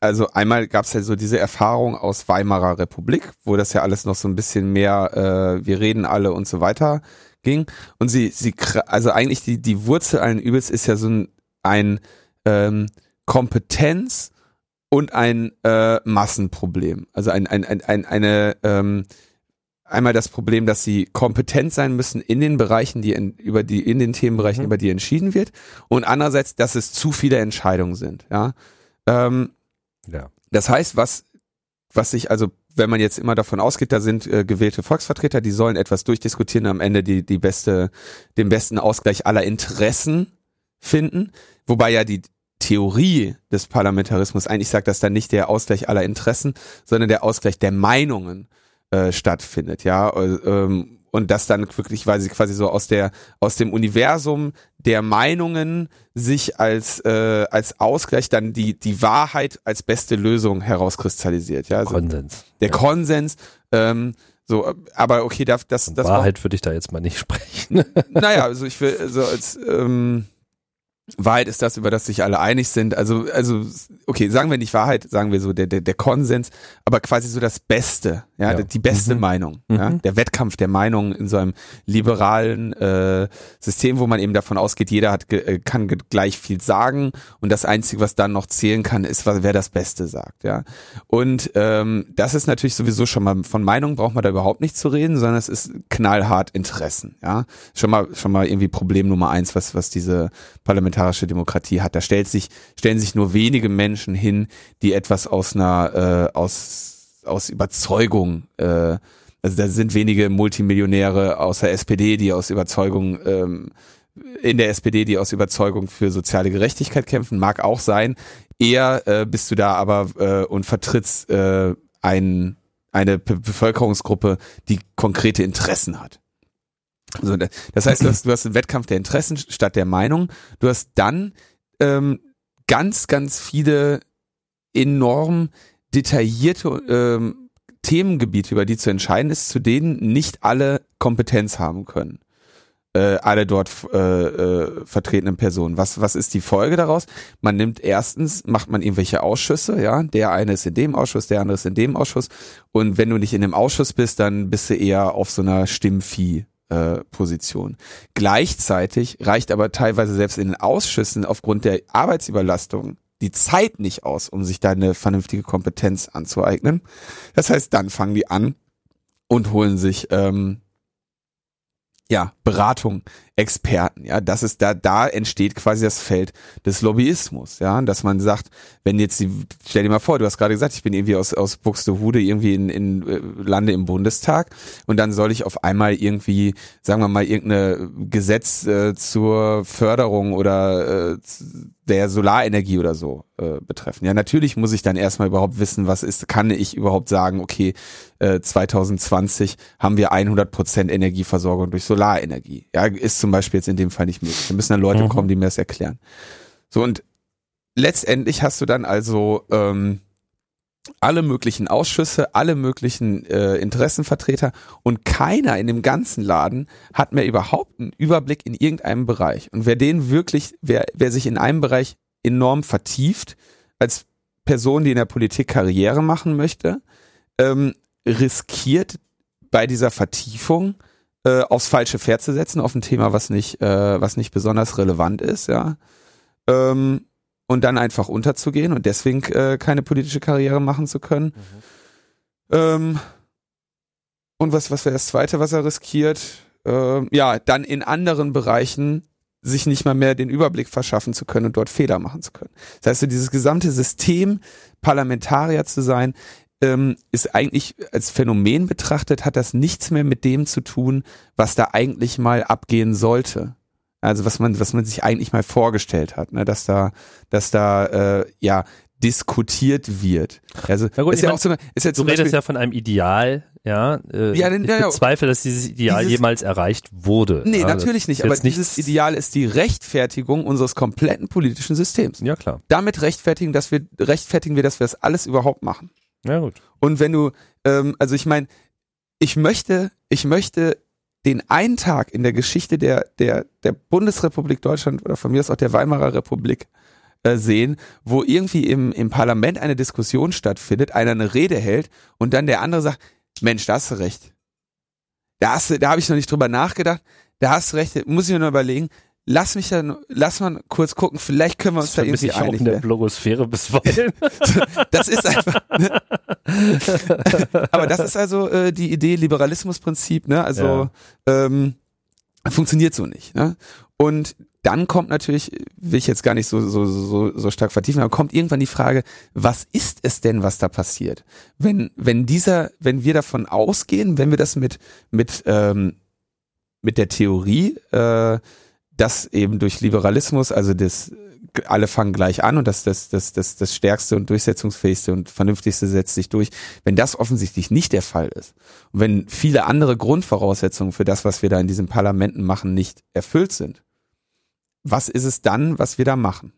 also einmal gab es ja so diese Erfahrung aus Weimarer Republik, wo das ja alles noch so ein bisschen mehr, äh, wir reden alle und so weiter ging. Und sie, sie, also eigentlich die, die Wurzel allen Übels ist ja so ein, ein ähm, Kompetenz und ein äh, Massenproblem. Also ein, ein, ein, ein eine ähm, einmal das Problem, dass sie kompetent sein müssen in den Bereichen, die in, über die in den Themenbereichen, mhm. über die entschieden wird, und andererseits, dass es zu viele Entscheidungen sind. Ja, ähm, ja. Das heißt, was, was sich also, wenn man jetzt immer davon ausgeht, da sind äh, gewählte Volksvertreter, die sollen etwas durchdiskutieren, am Ende die, die beste, den besten Ausgleich aller Interessen finden, wobei ja die Theorie des Parlamentarismus eigentlich sagt, dass da nicht der Ausgleich aller Interessen, sondern der Ausgleich der Meinungen äh, stattfindet, ja, äh, ähm, und das dann wirklich sie quasi so aus der aus dem Universum der Meinungen sich als äh, als Ausgleich dann die die Wahrheit als beste Lösung herauskristallisiert ja? Also Konsens. Der Konsens ähm, so aber okay das das, das Wahrheit würde ich da jetzt mal nicht (laughs) sprechen. Naja also ich will so als ähm, Wahrheit ist das, über das sich alle einig sind. Also, also, okay, sagen wir nicht Wahrheit, sagen wir so der, der, der Konsens, aber quasi so das Beste, ja, Ja. die beste Mhm. Meinung, ja, Mhm. der Wettkampf der Meinung in so einem liberalen äh, System, wo man eben davon ausgeht, jeder hat ge äh, kann ge gleich viel sagen und das einzige, was dann noch zählen kann, ist, was, wer das Beste sagt, ja. Und ähm, das ist natürlich sowieso schon mal von Meinung braucht man da überhaupt nicht zu reden, sondern es ist knallhart Interessen, ja. Schon mal schon mal irgendwie Problem Nummer eins, was was diese parlamentarische Demokratie hat. Da stellt sich stellen sich nur wenige Menschen hin, die etwas aus einer äh, aus aus Überzeugung äh, also da sind wenige Multimillionäre aus der SPD, die aus Überzeugung ähm, in der SPD, die aus Überzeugung für soziale Gerechtigkeit kämpfen, mag auch sein. Eher äh, bist du da aber äh, und vertrittst äh, ein, eine Be Bevölkerungsgruppe, die konkrete Interessen hat. Also, da- das heißt, du hast, du hast einen Wettkampf der Interessen statt der Meinung. Du hast dann ähm, ganz, ganz viele enorm detaillierte ähm, Themengebiete, über die zu entscheiden ist, zu denen nicht alle Kompetenz haben können. Äh, alle dort äh, äh, vertretenen Personen. Was, was ist die Folge daraus? Man nimmt erstens, macht man irgendwelche Ausschüsse, ja, der eine ist in dem Ausschuss, der andere ist in dem Ausschuss. Und wenn du nicht in dem Ausschuss bist, dann bist du eher auf so einer Stimmvieh. Position. Gleichzeitig reicht aber teilweise selbst in den Ausschüssen aufgrund der Arbeitsüberlastung die Zeit nicht aus, um sich da eine vernünftige Kompetenz anzueignen. Das heißt, dann fangen die an und holen sich ähm, ja Beratung, Experten. Ja, das ist da da entsteht quasi das Feld des Lobbyismus. Ja, dass man sagt, wenn jetzt die, stell dir mal vor, du hast gerade gesagt, ich bin irgendwie aus aus Buxtehude irgendwie in, in äh, lande im Bundestag und dann soll ich auf einmal irgendwie, sagen wir mal, irgendeine Gesetz äh, zur Förderung oder äh, der Solarenergie oder so äh, betreffen. Ja, natürlich muss ich dann erstmal überhaupt wissen, was ist, kann ich überhaupt sagen, okay, äh, 2020 haben wir 100% Energieversorgung durch Solarenergie. Ja, ist zum Beispiel jetzt in dem Fall nicht möglich. Da müssen dann Leute Mhm. kommen, die mir das erklären. So und letztendlich hast du dann also ähm, alle möglichen Ausschüsse, alle möglichen äh, Interessenvertreter und keiner in dem ganzen Laden hat mehr überhaupt einen Überblick in irgendeinem Bereich. Und wer den wirklich, wer, wer sich in einem Bereich enorm vertieft, als Person, die in der Politik Karriere machen möchte, ähm, riskiert bei dieser Vertiefung äh, aufs falsche Pferd zu setzen, auf ein Thema, was nicht, äh, was nicht besonders relevant ist, ja. Ähm, und dann einfach unterzugehen und deswegen äh, keine politische Karriere machen zu können. Ähm, und was, was wäre das zweite, was er riskiert? Ähm, ja, dann in anderen Bereichen sich nicht mal mehr den Überblick verschaffen zu können und dort Fehler machen zu können. Das heißt, so dieses gesamte System, Parlamentarier zu sein, ähm, ist eigentlich als Phänomen betrachtet, hat das nichts mehr mit dem zu tun, was da eigentlich mal abgehen sollte. Also was man, was man sich eigentlich mal vorgestellt hat, ne? dass da, dass da äh, ja diskutiert wird. Also gut, ist ja mein, auch ist ja Du redest Beispiel, ja von einem Ideal, ja. Äh, Ja, denn- ich ja, bezweifle, dass dieses Ideal Dieses- jemals erreicht wurde. nee, ja, natürlich nicht, aber nichts- dieses Ideal ist die Rechtfertigung unseres kompletten politischen Systems. Ja, klar. Damit rechtfertigen, dass wir rechtfertigen wir, dass wir das alles überhaupt machen. Ja, gut. Und wenn du, ähm, also ich meine, ich möchte, ich möchte den einen Tag in der Geschichte der, der, der Bundesrepublik Deutschland oder von mir aus auch der Weimarer Republik äh, sehen, wo irgendwie im, im Parlament eine Diskussion stattfindet, einer eine Rede hält und dann der andere sagt, Mensch, da hast du recht. Da da habe ich noch nicht drüber nachgedacht, da hast du recht, muss ich mir noch überlegen, lass mich dann, lass mal kurz gucken, vielleicht können wir uns Das da irgendwie ich auch einig in der. Blogosphäre bisweilen. (laughs) Das ist einfach. Ne? (laughs) Aber das ist also äh, die Idee Liberalismusprinzip, ne? Also ähm, funktioniert so nicht. Ne? Und dann kommt natürlich, will ich jetzt gar nicht so, so, so, so stark vertiefen, aber kommt irgendwann die Frage, was ist es denn, was da passiert? Wenn, wenn dieser, wenn wir davon ausgehen, wenn wir das mit, mit, ähm, mit der Theorie, äh, dass eben durch Liberalismus, also das, alle fangen gleich an und das, das, das, das, das stärkste und durchsetzungsfähigste und vernünftigste setzt sich durch. Wenn das offensichtlich nicht der Fall ist und wenn viele andere Grundvoraussetzungen für das, was wir da in diesen Parlamenten machen, nicht erfüllt sind, was ist es dann, was wir da machen?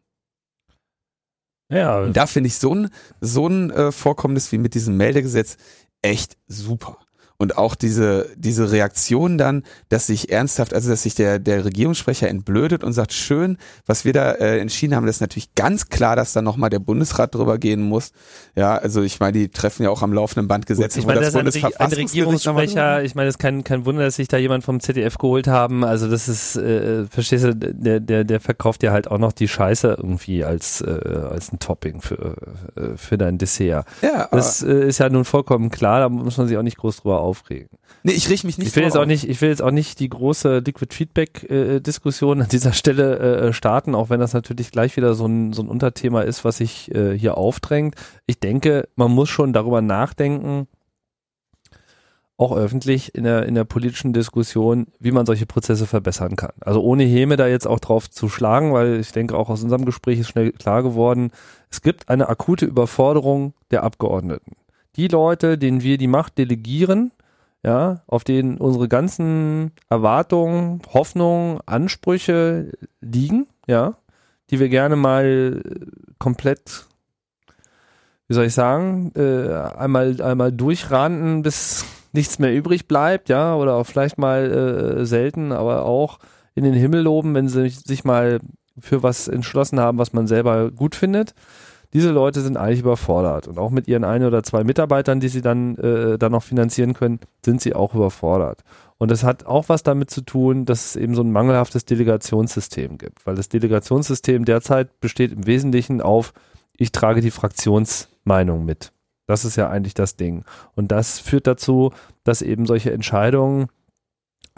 ja, Und da finde ich so ein, so ein äh, Vorkommnis wie mit diesem Meldegesetz echt super. Und auch diese, diese Reaktion dann, dass sich ernsthaft, also dass sich der, der Regierungssprecher entblödet und sagt, schön, was wir da äh, entschieden haben, das ist natürlich ganz klar, dass da nochmal der Bundesrat drüber gehen muss. Ja, also ich meine, die treffen ja auch am laufenden Band Gesetze, ich meine, wo das, das ein, ein Regierungssprecher, ich meine, es ist kein, kein Wunder, dass sich da jemand vom ZDF geholt haben. Also das ist, äh, verstehst du, der, der, der verkauft ja halt auch noch die Scheiße irgendwie als, äh, als ein Topping für, äh, für dein Dessert. Ja, das äh, ist ja nun vollkommen klar, da muss man sich auch nicht groß drüber aufregen. Nee, ich rieche mich nicht ich will jetzt auch nicht, ich will jetzt auch nicht die große Liquid Feedback äh, Diskussion an dieser Stelle äh, starten, auch wenn das natürlich gleich wieder so ein, so ein Unterthema ist, was sich äh, hier aufdrängt. Ich denke, man muss schon darüber nachdenken, auch öffentlich in der, in der politischen Diskussion, wie man solche Prozesse verbessern kann. Also ohne Häme da jetzt auch drauf zu schlagen, weil ich denke auch aus unserem Gespräch ist schnell klar geworden, es gibt eine akute Überforderung der Abgeordneten. Die Leute, denen wir die Macht delegieren, ja, auf denen unsere ganzen Erwartungen, Hoffnungen, Ansprüche liegen, ja, die wir gerne mal komplett, wie soll ich sagen, äh, einmal, einmal durchranten, bis nichts mehr übrig bleibt, ja, oder auch vielleicht mal äh, selten, aber auch in den Himmel loben, wenn sie sich mal für was entschlossen haben, was man selber gut findet. Diese Leute sind eigentlich überfordert und auch mit ihren ein oder zwei Mitarbeitern, die sie dann, äh, dann noch finanzieren können, sind sie auch überfordert. Und das hat auch was damit zu tun, dass es eben so ein mangelhaftes Delegationssystem gibt, weil das Delegationssystem derzeit besteht im Wesentlichen auf, ich trage die Fraktionsmeinung mit. Das ist ja eigentlich das Ding. Und das führt dazu, dass eben solche Entscheidungen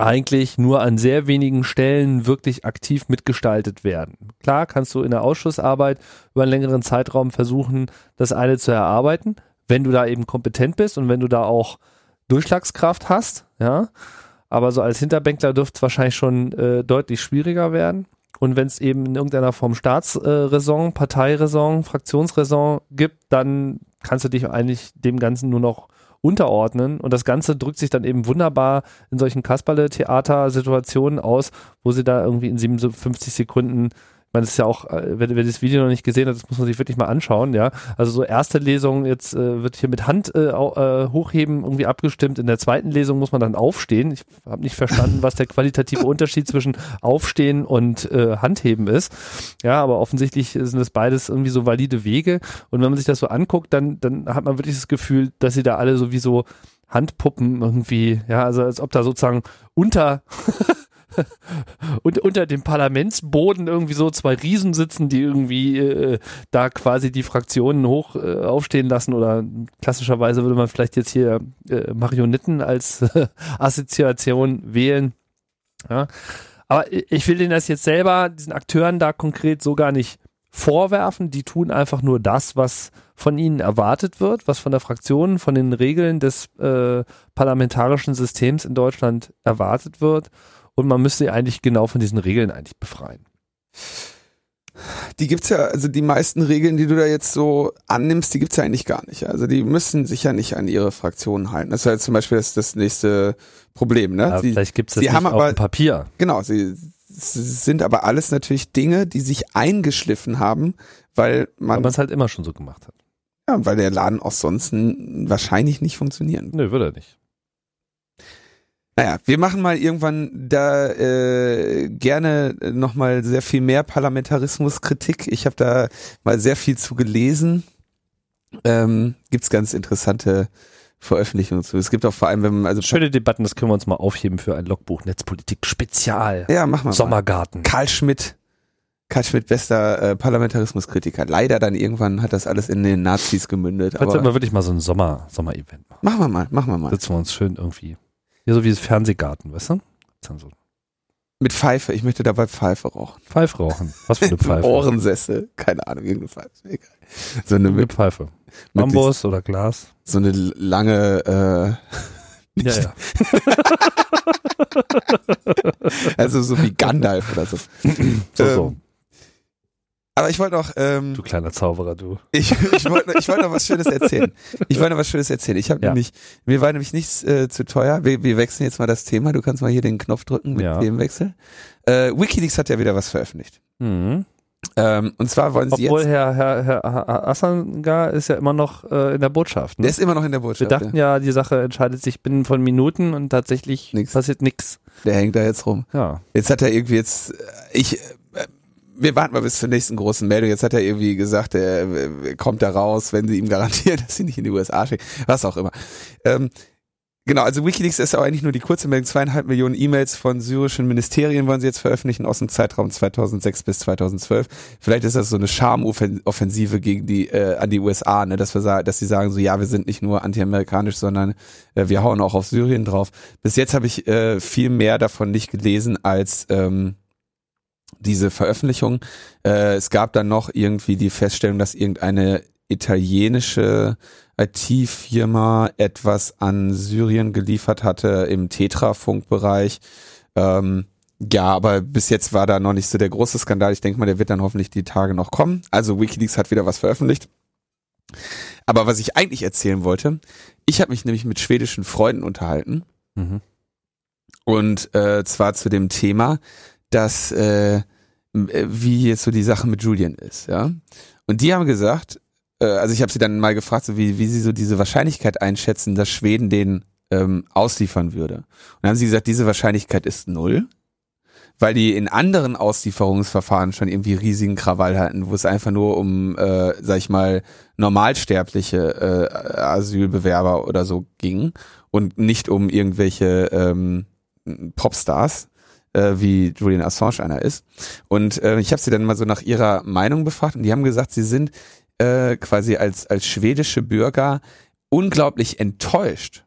eigentlich nur an sehr wenigen Stellen wirklich aktiv mitgestaltet werden. Klar kannst du in der Ausschussarbeit über einen längeren Zeitraum versuchen, das eine zu erarbeiten, wenn du da eben kompetent bist und wenn du da auch Durchschlagskraft hast, ja. Aber so als Hinterbänkler dürfte es wahrscheinlich schon äh, deutlich schwieriger werden. Und wenn es eben in irgendeiner Form Staatsräson, Parteiräson, Fraktionsräson gibt, dann kannst du dich eigentlich dem Ganzen nur noch unterordnen. Und das Ganze drückt sich dann eben wunderbar in solchen Kasperle-Theater-Situationen aus, wo sie da irgendwie in 57 Sekunden ich meine, das ist ja auch, äh, wer, das Video noch nicht gesehen hat, das muss man sich wirklich mal anschauen, ja. Also so erste Lesung jetzt äh, wird hier mit Hand äh, äh, hochheben irgendwie abgestimmt. In der zweiten Lesung muss man dann aufstehen. Ich habe nicht verstanden, was der qualitative (laughs) Unterschied zwischen Aufstehen und äh, Handheben ist. Ja, aber offensichtlich sind es beides irgendwie so valide Wege. Und wenn man sich das so anguckt, dann, dann hat man wirklich das Gefühl, dass sie da alle sowieso Handpuppen irgendwie, ja, also als ob da sozusagen unter (laughs) (laughs) und unter dem Parlamentsboden irgendwie so zwei Riesen sitzen, die irgendwie äh, da quasi die Fraktionen hoch äh, aufstehen lassen oder klassischerweise würde man vielleicht jetzt hier äh, Marionetten als (laughs) Assoziation wählen. Ja. Aber ich will denen das jetzt selber, diesen Akteuren da konkret so gar nicht vorwerfen. Die tun einfach nur das, was von ihnen erwartet wird, was von der Fraktion, von den Regeln des äh, parlamentarischen Systems in Deutschland erwartet wird und man müsste eigentlich genau von diesen Regeln eigentlich befreien. Die gibt's ja, also die meisten Regeln, die du da jetzt so annimmst, die gibt's ja eigentlich gar nicht. Also die müssen sich ja nicht an ihre Fraktionen halten. Das ist ja jetzt zum Beispiel das, das nächste Problem, ne? Ja, die, vielleicht gibt's das nicht haben auf aber, dem Papier. Genau, sie, sie sind aber alles natürlich Dinge, die sich eingeschliffen haben, weil Weil man, es halt immer schon so gemacht hat. ja, weil der Laden auch sonst wahrscheinlich nicht funktionieren. Nö, würde er nicht. Naja, wir machen mal irgendwann da äh, gerne nochmal sehr viel mehr Parlamentarismuskritik. Ich habe da mal sehr viel zu gelesen. Ähm, gibt's ganz interessante Veröffentlichungen zu. Es gibt auch vor allem, wenn man, also Schöne Debatten, das können wir uns mal aufheben für ein Logbuch Netzpolitik Spezial. ja, mach mal. Sommergarten. Karl Schmidt, Karl Schmidt, bester äh, Parlamentarismuskritiker. Leider dann irgendwann hat das alles in den Nazis gemündet. Vielleicht sollten wir wirklich mal so ein Sommer, Sommer-Event machen. machen wir mal, machen wir mal. Sitzen wir uns schön irgendwie. Hier so wie das Fernsehgarten, weißt du? So Mit Pfeife. Ich möchte dabei Pfeife rauchen. Pfeife rauchen. Was für eine (laughs) Pfeife? Ohrensessel. Keine Ahnung, irgendeine Pfeife. Egal. So eine Eine mit, Pfeife. Bambus oder Glas. so eine lange, äh, Ja, ja. (laughs) also so wie Gandalf oder so. So, Ähm, so. Aber ich wollte noch, ähm, Du kleiner Zauberer, du. ich, ich wollte ich wollte noch was Schönes erzählen. Ich wollte noch was Schönes erzählen. Ich habe Ja. nämlich, mir war nämlich nichts äh, zu teuer. Wir, wir wechseln jetzt mal das Thema. Du kannst mal hier den Knopf drücken mit Ja. Themenwechsel. Äh, WikiLeaks hat ja wieder was veröffentlicht. Mhm. Ähm, und zwar wollen sie Obwohl jetzt. Herr, Herr, Herr Assanga ist ja immer noch äh, in der Botschaft. Ne? Der ist immer noch in der Wir Botschaft. dachten ja, die Sache entscheidet sich binnen von Minuten und tatsächlich Nix. passiert nichts. Der hängt da jetzt rum. Ja. Jetzt hat er irgendwie jetzt, ich, äh, wir warten mal bis zur nächsten großen Meldung. Jetzt hat er irgendwie gesagt, er kommt da raus, wenn sie ihm garantieren, (laughs) dass sie nicht in die USA schicken. Was auch immer. Ähm, genau, also Wikileaks ist aber eigentlich nur die kurze Meldung. Zweieinhalb Millionen E-Mails von syrischen Ministerien wollen sie jetzt veröffentlichen aus dem Zeitraum 2006 bis 2012. Vielleicht ist das so eine Schamoffensive gegen die, äh, an die USA, ne, dass wir sagen, dass sie sagen so, ja, wir sind nicht nur anti-amerikanisch, sondern äh, wir hauen auch auf Syrien drauf. Bis jetzt habe ich äh, viel mehr davon nicht gelesen als, ähm, diese Veröffentlichung. Äh, es gab dann noch irgendwie die Feststellung, dass irgendeine italienische IT-Firma etwas an Syrien geliefert hatte im Tetra-Funkbereich. Ähm, ja, aber bis jetzt war da noch nicht so der große Skandal. Ich denke mal, der wird dann hoffentlich die Tage noch kommen. Also Wikileaks hat wieder was veröffentlicht. Aber was ich eigentlich erzählen wollte, ich habe mich nämlich mit schwedischen Freunden unterhalten Mhm. und äh, zwar zu dem Thema, dass äh, äh, wie jetzt so die Sache mit Julian ist, ja. Und die haben gesagt, äh, also ich habe sie dann mal gefragt, so wie wie sie so diese Wahrscheinlichkeit einschätzen, dass Schweden den ähm, ausliefern würde. Und dann haben sie gesagt, diese Wahrscheinlichkeit ist null, weil die in anderen Auslieferungsverfahren schon irgendwie riesigen Krawall hatten, wo es einfach nur um, äh, sag ich mal, normalsterbliche äh, Asylbewerber oder so ging und nicht um irgendwelche ähm, Popstars, äh, wie Julian Assange einer ist. Und äh, ich habe sie dann mal so nach ihrer Meinung befragt und die haben gesagt, sie sind äh, quasi als, als schwedische Bürger unglaublich enttäuscht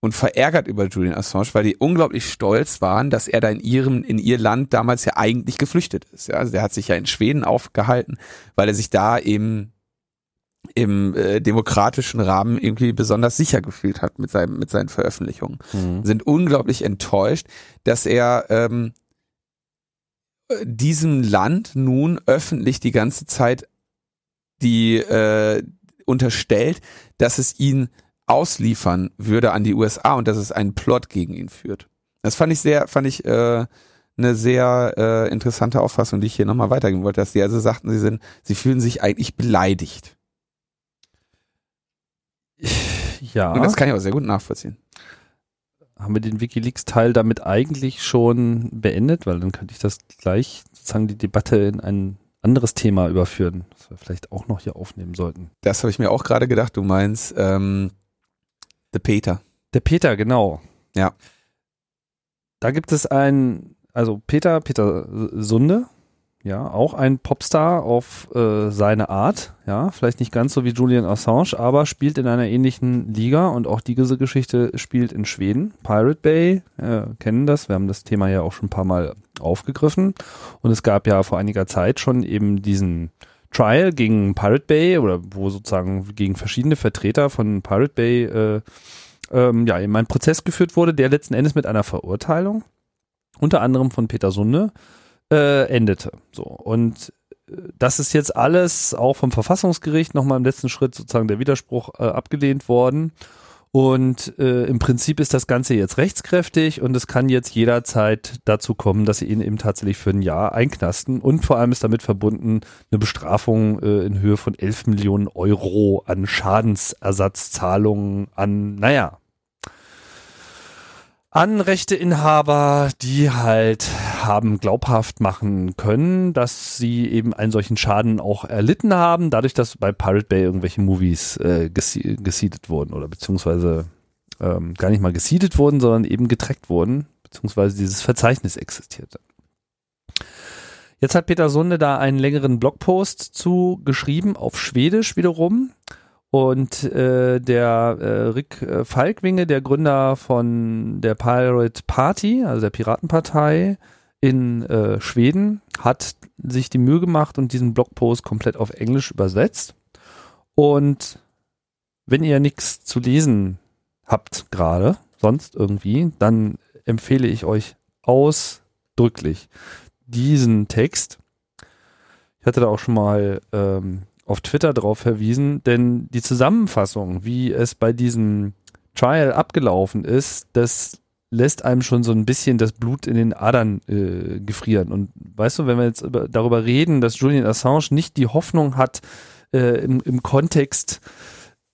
und verärgert über Julian Assange, weil die unglaublich stolz waren, dass er da in ihrem, in ihr Land damals ja eigentlich geflüchtet ist. Ja, also der hat sich ja in Schweden aufgehalten, weil er sich da eben im äh, demokratischen Rahmen irgendwie besonders sicher gefühlt hat mit seinem mit seinen Veröffentlichungen Mhm. sind unglaublich enttäuscht, dass er ähm, äh, diesem Land nun öffentlich die ganze Zeit die äh, unterstellt, dass es ihn ausliefern würde an die USA und dass es einen Plot gegen ihn führt. Das fand ich sehr, fand ich äh, eine sehr äh, interessante Auffassung, die ich hier nochmal weitergeben wollte, dass sie also sagten, sie sind, sie fühlen sich eigentlich beleidigt. Ja. Und das kann ich auch sehr gut nachvollziehen. haben wir den WikiLeaks-Teil damit eigentlich schon beendet, weil dann könnte ich das gleich sozusagen die Debatte in ein anderes Thema überführen, das wir vielleicht auch noch hier aufnehmen sollten. Das habe ich mir auch gerade gedacht. Du meinst ähm, The Peter. Der Peter, genau. Ja. Da gibt es ein, also Peter, Peter Sunde, ja, auch ein Popstar auf äh, seine Art, ja, vielleicht nicht ganz so wie Julian Assange, aber spielt in einer ähnlichen Liga und auch diese Geschichte spielt in Schweden. Pirate Bay, äh, kennen das, wir haben das Thema ja auch schon ein paar Mal aufgegriffen und es gab ja vor einiger Zeit schon eben diesen Trial gegen Pirate Bay oder wo sozusagen gegen verschiedene Vertreter von Pirate Bay äh, ähm, ja, eben ein Prozess geführt wurde, der letzten Endes mit einer Verurteilung, unter anderem von Peter Sunde, äh, endete. So. Und äh, das ist jetzt alles auch vom Verfassungsgericht nochmal im letzten Schritt sozusagen der Widerspruch äh, abgelehnt worden. Und äh, im Prinzip ist das Ganze jetzt rechtskräftig und es kann jetzt jederzeit dazu kommen, dass sie ihn eben tatsächlich für ein Jahr einknasten. Und vor allem ist damit verbunden eine Bestrafung äh, in Höhe von 11 Millionen Euro an Schadensersatzzahlungen an, naja, an Rechteinhaber, die halt haben glaubhaft machen können, dass sie eben einen solchen Schaden auch erlitten haben, dadurch, dass bei Pirate Bay irgendwelche Movies äh, gesiedet wurden oder beziehungsweise ähm, gar nicht mal gesiedet wurden, sondern eben getrackt wurden, beziehungsweise dieses Verzeichnis existierte. Jetzt hat Peter Sunde da einen längeren Blogpost zu geschrieben, auf Schwedisch wiederum. Und äh, der äh, Rick äh, Falkwinge, der Gründer von der Pirate Party, also der Piratenpartei in äh, Schweden, hat sich die Mühe gemacht und diesen Blogpost komplett auf Englisch übersetzt. Und wenn ihr nichts zu lesen habt gerade, sonst irgendwie, dann empfehle ich euch ausdrücklich diesen Text. Ich hatte da auch schon mal ähm, auf Twitter darauf verwiesen, denn die Zusammenfassung, wie es bei diesem Trial abgelaufen ist, das lässt einem schon so ein bisschen das Blut in den Adern äh, gefrieren. Und weißt du, wenn wir jetzt über, darüber reden, dass Julian Assange nicht die Hoffnung hat, äh, im, im Kontext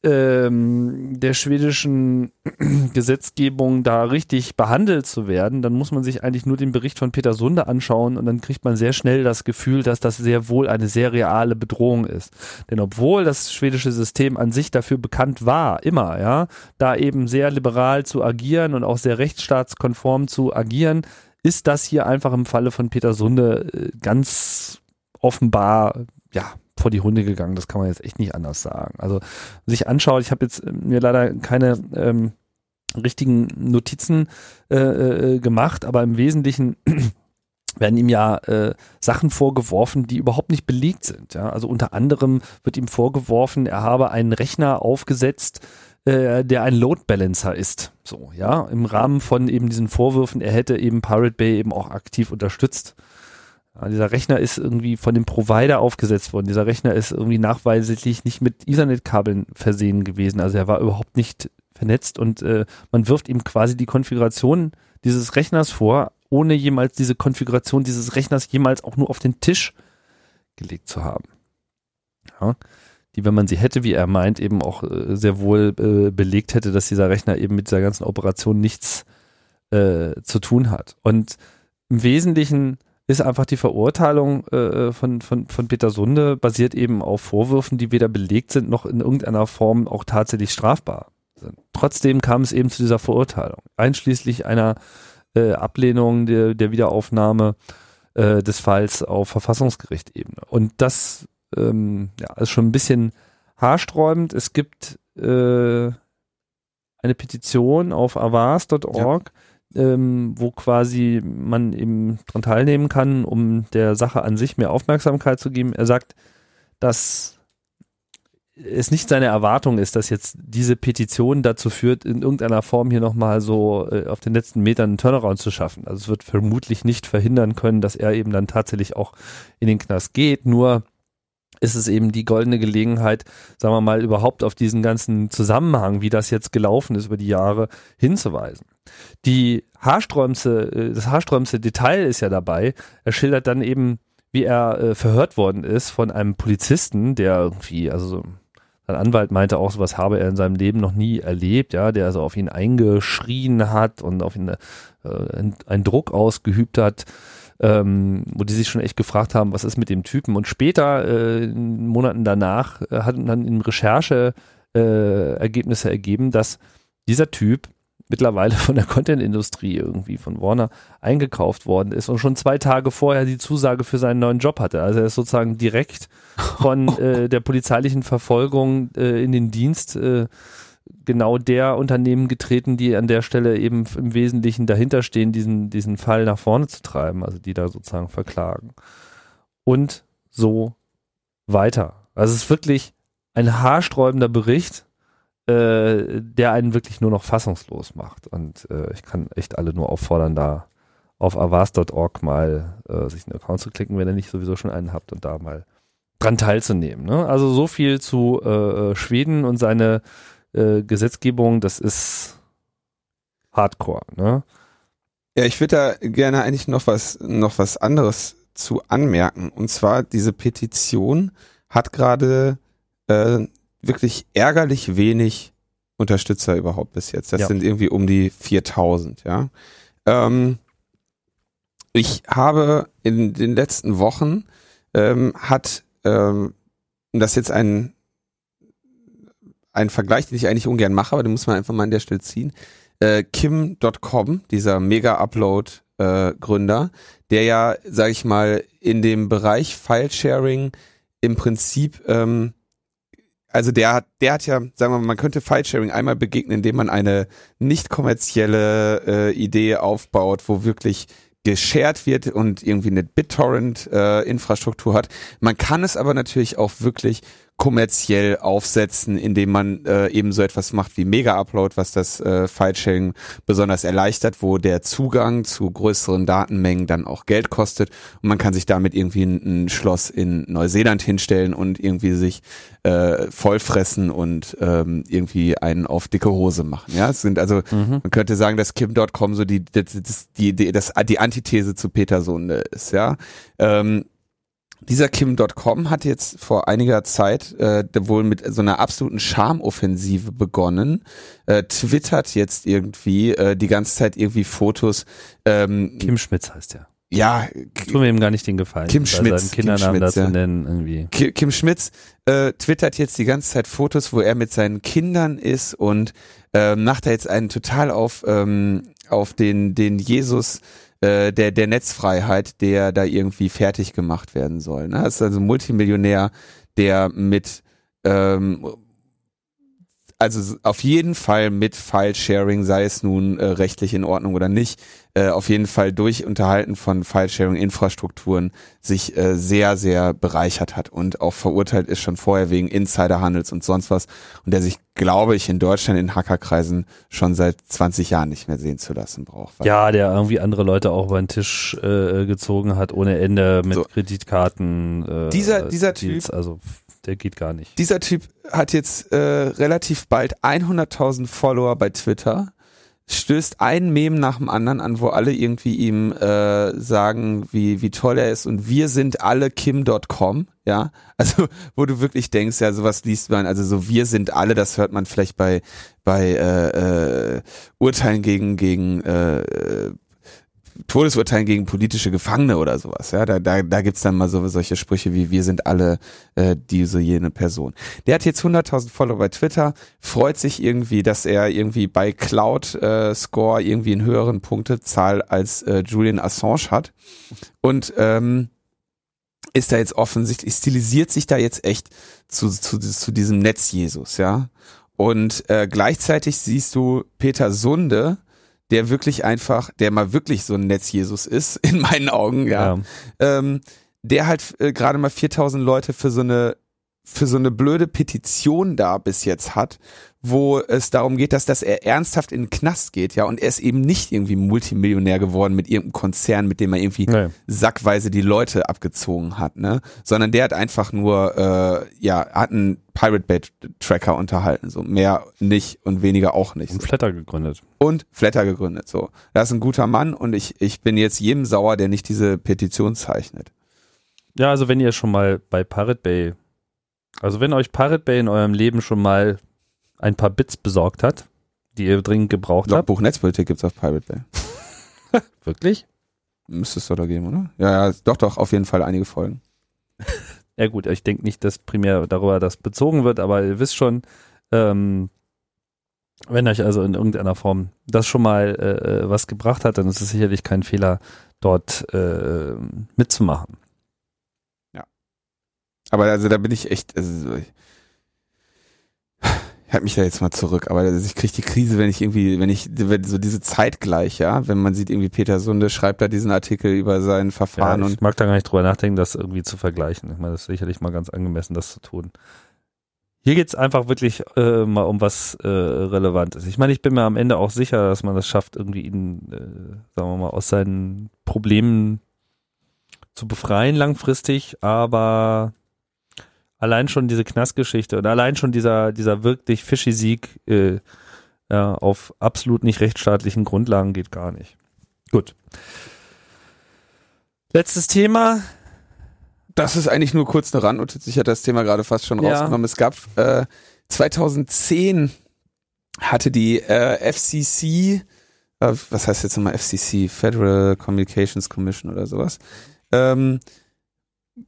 ähm, der schwedischen (clears throat) Gesetzgebung da richtig behandelt zu werden, dann muss man sich eigentlich nur den Bericht von Peter Sunde anschauen und dann kriegt man sehr schnell das Gefühl, dass das sehr wohl eine sehr reale Bedrohung ist. Denn obwohl das schwedische System an sich dafür bekannt war, immer, ja, da eben sehr liberal zu agieren und auch sehr rechtsstaatskonform zu agieren, ist das hier einfach im Falle von Peter Sunde äh, ganz offenbar, ja, vor die Hunde gegangen. Das kann man jetzt echt nicht anders sagen. Also sich anschaut, ich habe jetzt äh, mir leider keine ähm, richtigen Notizen äh, äh, gemacht, aber im Wesentlichen (clears throat) werden ihm ja äh, Sachen vorgeworfen, die überhaupt nicht belegt sind. Ja? Also unter anderem wird ihm vorgeworfen, er habe einen Rechner aufgesetzt, äh, der ein Load Balancer ist. So, ja, im Rahmen von eben diesen Vorwürfen, er hätte eben Pirate Bay eben auch aktiv unterstützt. Ja, dieser Rechner ist irgendwie von dem Provider aufgesetzt worden. Dieser Rechner ist irgendwie nachweislich nicht mit Ethernet-Kabeln versehen gewesen. Also er war überhaupt nicht vernetzt und äh, man wirft ihm quasi die Konfiguration dieses Rechners vor, ohne jemals diese Konfiguration dieses Rechners jemals auch nur auf den Tisch gelegt zu haben. Ja, die, wenn man sie hätte, wie er meint, eben auch äh, sehr wohl äh, belegt hätte, dass dieser Rechner eben mit dieser ganzen Operation nichts äh, zu tun hat. Und im Wesentlichen ist einfach die Verurteilung äh, von, von, von Peter Sunde basiert eben auf Vorwürfen, die weder belegt sind noch in irgendeiner Form auch tatsächlich strafbar sind. Trotzdem kam es eben zu dieser Verurteilung, einschließlich einer äh, Ablehnung der, der Wiederaufnahme äh, des Falls auf Verfassungsgerichtebene. Und das ähm, ja, ist schon ein bisschen haarsträubend. Es gibt äh, eine Petition auf avas.org, ja ähm, wo quasi man eben dran teilnehmen kann, um der Sache an sich mehr Aufmerksamkeit zu geben. Er sagt, dass es nicht seine Erwartung ist, dass jetzt diese Petition dazu führt, in irgendeiner Form hier nochmal so äh, auf den letzten Metern einen Turnaround zu schaffen. Also es wird vermutlich nicht verhindern können, dass er eben dann tatsächlich auch in den Knast geht. Nur ist es eben die goldene Gelegenheit, sagen wir mal, überhaupt auf diesen ganzen Zusammenhang, wie das jetzt gelaufen ist über die Jahre, hinzuweisen. Die haarsträumste, äh, das haarsträumste Detail ist ja dabei, er schildert dann eben, wie er äh, verhört worden ist von einem Polizisten, der irgendwie, also sein Anwalt meinte auch, sowas habe er in seinem Leben noch nie erlebt, ja, der also auf ihn eingeschrien hat und auf ihn äh, einen Druck ausgeübt hat ähm, wo die sich schon echt gefragt haben, was ist mit dem Typen. Und später, äh, in Monaten danach, äh, hatten dann in Recherche äh, Ergebnisse ergeben, dass dieser Typ mittlerweile von der Content-Industrie irgendwie von Warner eingekauft worden ist und schon zwei Tage vorher die Zusage für seinen neuen Job hatte. Also er ist sozusagen direkt von (laughs) äh, der polizeilichen Verfolgung äh, in den Dienst äh, genau der Unternehmen getreten, die an der Stelle eben im Wesentlichen dahinter stehen, diesen, diesen Fall nach vorne zu treiben, also die da sozusagen verklagen. Und so weiter. Also es ist wirklich ein haarsträubender Bericht, äh, der einen wirklich nur noch fassungslos macht. Und äh, ich kann echt alle nur auffordern, da auf avas.org mal äh, sich einen Account zu klicken, wenn ihr nicht sowieso schon einen habt und da mal dran teilzunehmen. Ne? Also so viel zu äh, Schweden und seine äh, Gesetzgebung, das ist Hardcore, ne? Ja, ich würde da gerne eigentlich noch was, noch was anderes zu anmerken. Und zwar diese Petition hat gerade äh, wirklich ärgerlich wenig Unterstützer überhaupt bis jetzt. Das ja. sind irgendwie um die 4000, ja. Ähm, ich habe in den letzten Wochen ähm, hat ähm, das jetzt ein ein Vergleich, den ich eigentlich ungern mache, aber den muss man einfach mal an der Stelle ziehen. Äh, Kim.com, dieser Mega-Upload-Gründer, äh, der ja, sag ich mal, in dem Bereich File-Sharing im Prinzip, ähm, also der hat, der hat ja, sagen wir mal, man könnte File-Sharing einmal begegnen, indem man eine nicht kommerzielle äh, Idee aufbaut, wo wirklich geshared wird und irgendwie eine BitTorrent-Infrastruktur äh, hat. Man kann es aber natürlich auch wirklich kommerziell aufsetzen, indem man äh, eben so etwas macht wie Mega-Upload, was das äh, File-Sharing besonders erleichtert, wo der Zugang zu größeren Datenmengen dann auch Geld kostet und man kann sich damit irgendwie ein, ein Schloss in Neuseeland hinstellen und irgendwie sich äh, vollfressen und ähm, irgendwie einen auf dicke Hose machen. Ja, es sind also, mhm. man könnte sagen, dass Kim.com so die, das, die, die, das, die Antithese zu Peterson ist, ja. Ähm, dieser Kim.com hat jetzt vor einiger Zeit äh, wohl mit so einer absoluten Charmoffensive begonnen, äh, twittert jetzt irgendwie äh, die ganze Zeit irgendwie Fotos. Ähm, Kim Schmitz heißt der. Ja, tun wir ihm gar nicht den Gefallen. Kim Schmitz, Kim Schmitz, ja. nennen irgendwie. Kim, Kim Schmitz äh, twittert jetzt die ganze Zeit Fotos, wo er mit seinen Kindern ist und äh, macht da jetzt einen total auf ähm, auf den den Jesus äh, der, der Netzfreiheit, der da irgendwie fertig gemacht werden soll. Ne? Das ist also ein Multimillionär, der mit ähm, also auf jeden Fall mit File-Sharing, sei es nun äh, rechtlich in Ordnung oder nicht, äh, auf jeden Fall durch Unterhalten von File-Sharing-Infrastrukturen sich äh, sehr, sehr bereichert hat und auch verurteilt ist schon vorher wegen Insiderhandels und sonst was und der sich, glaube ich, in Deutschland in Hackerkreisen schon seit 20 Jahren nicht mehr sehen zu lassen braucht. Ja, der irgendwie andere Leute auch über den Tisch äh, gezogen hat ohne Ende mit so. Kreditkarten. Äh, dieser dieser Deals, Typ, also der geht gar nicht. Dieser Typ hat jetzt äh, relativ bald 100.000 Follower bei Twitter, stößt ein Meme nach dem anderen an, wo alle irgendwie ihm äh, sagen, wie, wie toll er ist. Und wir sind alle Kim.com, ja, also (laughs) wo du wirklich denkst, ja, sowas liest man, also so wir sind alle, das hört man vielleicht bei bei äh, äh, Urteilen gegen gegen äh, Todesurteilen gegen politische Gefangene oder sowas. Ja, da, da, da gibt's dann mal so solche Sprüche wie wir sind alle äh, diese jene Person. Der hat jetzt 100.000 Follower bei Twitter, freut sich irgendwie, dass er irgendwie bei Cloud äh, Score irgendwie einen höheren Punktezahl als äh, Julian Assange hat und ähm, ist da jetzt offensichtlich stilisiert sich da jetzt echt zu zu, zu diesem Netz Jesus, ja. Und äh, gleichzeitig siehst du Peter Sunde, der wirklich einfach, der mal wirklich so ein Netz-Jesus ist, (laughs) in meinen Augen, ja, ja. Ähm, der halt äh, gerade mal 4000 Leute für so eine für so eine blöde Petition da bis jetzt hat, wo es darum geht, dass, dass er ernsthaft in den Knast geht, ja, und er ist eben nicht irgendwie Multimillionär geworden mit irgendeinem Konzern, mit dem er irgendwie nee. sackweise die Leute abgezogen hat, ne, sondern der hat einfach nur, äh, ja, hat einen Pirate Bay Tracker unterhalten, so mehr nicht und weniger auch nicht. Und. Flatter gegründet. Und Flatter gegründet, so. Das ist ein guter Mann und ich, ich bin jetzt jedem sauer, der nicht diese Petition zeichnet. Ja, also wenn ihr schon mal bei Pirate Bay also wenn euch Pirate Bay in eurem Leben schon mal ein paar Bits besorgt hat, die ihr dringend gebraucht habt. Buch Netzpolitik gibt's auf Pirate Bay. (laughs) Wirklich? Müsste es doch da geben, oder? Ja, ja, doch, doch, auf jeden Fall einige Folgen. (laughs) ja gut, ich denke nicht, dass primär darüber das bezogen wird, aber ihr wisst schon, ähm, wenn euch also in irgendeiner Form das schon mal äh, äh was gebracht hat, dann ist es sicherlich kein Fehler, dort äh, mitzumachen. Aber also da bin ich echt, also ich, ich (sighs) halte mich da jetzt mal zurück, aber also ich kriege die Krise, wenn ich irgendwie, wenn ich wenn so diese Zeit gleich, ja, wenn man sieht irgendwie Peter Sunde schreibt da diesen Artikel über sein Verfahren ja, ich und mag da gar nicht drüber nachdenken, das irgendwie zu vergleichen. Ich meine, das ist sicherlich mal ganz angemessen, das zu tun. Hier geht's einfach wirklich äh, mal um was äh, Relevantes. Ich meine, ich bin mir am Ende auch sicher, dass man das schafft, irgendwie ihn, äh, sagen wir mal, aus seinen Problemen zu befreien langfristig, aber allein schon diese Knastgeschichte und allein schon dieser, dieser wirklich fishy Sieg äh, ja, auf absolut nicht rechtsstaatlichen Grundlagen geht gar nicht. Gut. Letztes Thema. Das ist eigentlich nur kurz eine Randnotiz. Ich hatte das Thema gerade fast schon ja. rausgenommen. Es gab äh, 2010 hatte die äh, FCC, äh, was heißt jetzt nochmal FCC, Federal Communications Commission oder sowas, ähm,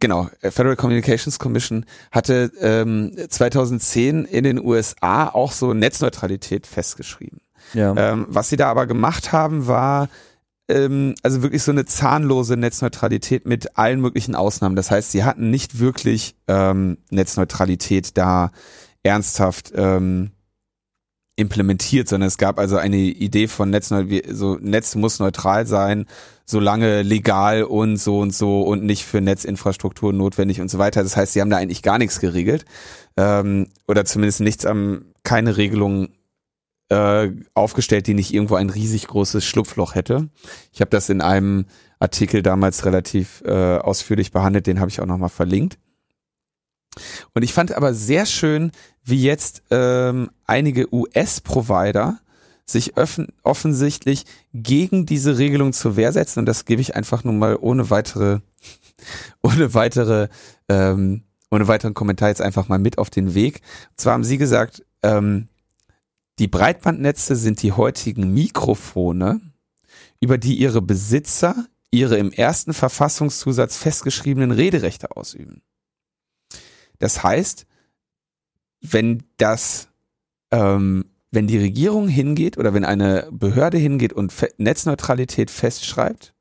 genau, äh, Federal Communications Commission hatte ähm, 2010 in den USA auch so Netzneutralität festgeschrieben. Ja. Ähm, was sie da aber gemacht haben, war ähm, also wirklich so eine zahnlose Netzneutralität mit allen möglichen Ausnahmen. Das heißt, sie hatten nicht wirklich ähm, Netzneutralität da ernsthaft ähm, implementiert, sondern es gab also eine Idee von Netz, so Netz muss neutral sein, solange legal und so und so und nicht für Netzinfrastruktur notwendig und so weiter. Das heißt, sie haben da eigentlich gar nichts geregelt ähm, oder zumindest nichts am keine Regelung äh, aufgestellt, die nicht irgendwo ein riesig großes Schlupfloch hätte. Ich habe das in einem Artikel damals relativ äh, ausführlich behandelt, den habe ich auch nochmal verlinkt. Und ich fand aber sehr schön, wie jetzt ähm, einige US-Provider sich offensichtlich gegen diese Regelung zur Wehr setzen. Und das gebe ich einfach nun mal ohne weitere, (laughs) ohne weitere, ähm, ohne weiteren Kommentar jetzt einfach mal mit auf den Weg. Und zwar haben sie gesagt, ähm, die Breitbandnetze sind die heutigen Mikrofone, über die ihre Besitzer ihre im ersten Verfassungszusatz festgeschriebenen Rederechte ausüben. Das heißt, wenn das, ähm, wenn die Regierung hingeht oder wenn eine Behörde hingeht und Fe Netzneutralität festschreibt,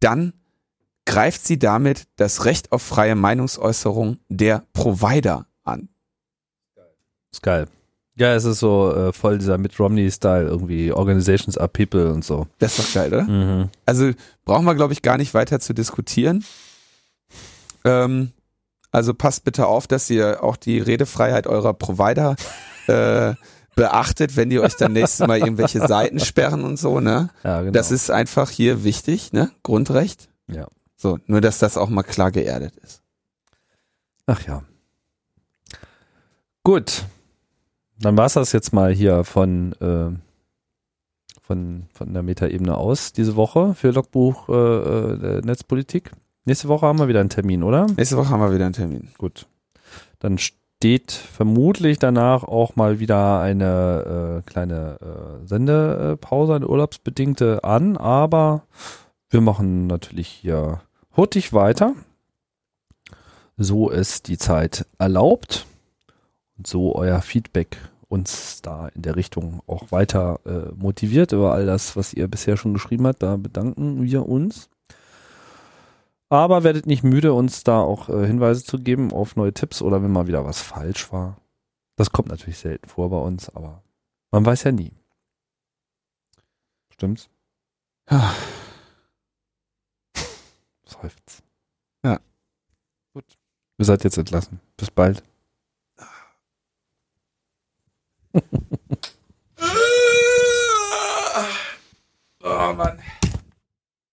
dann greift sie damit das Recht auf freie Meinungsäußerung der Provider an. Ist geil. Ja, es ist so äh, voll dieser Mitt Romney-Style, irgendwie Organizations are people und so. Das ist doch geil, oder? Mhm. Also brauchen wir, glaube ich, gar nicht weiter zu diskutieren. Ähm, also passt bitte auf, dass ihr auch die Redefreiheit eurer Provider äh, (laughs) beachtet, wenn die euch dann nächstes Mal irgendwelche Seiten (laughs) sperren und so, ne? Ja, genau. Das ist einfach hier wichtig, ne? Grundrecht. Ja. So, nur dass das auch mal klar geerdet ist. Ach ja. Gut. Dann war es das jetzt mal hier von, äh, von, von der Metaebene aus diese Woche für Logbuch äh, äh Netzpolitik. Nächste Woche haben wir wieder einen Termin, oder? Nächste Woche haben wir wieder einen Termin. Gut. Dann steht vermutlich danach auch mal wieder eine äh, kleine äh, Sendepause, eine urlaubsbedingte an, aber wir machen natürlich hier hurtig weiter, so es die Zeit erlaubt und so euer Feedback uns da in der Richtung auch weiter äh, motiviert über all das, was ihr bisher schon geschrieben habt. Da bedanken wir uns. Aber werdet nicht müde, uns da auch äh, Hinweise zu geben auf neue Tipps oder wenn mal wieder was falsch war. Das kommt natürlich selten vor bei uns, aber man weiß ja nie. Stimmt's? Ja. (laughs) Seufz. Ja. Gut. Ihr seid jetzt entlassen. Bis bald. (laughs) Ah. oh man.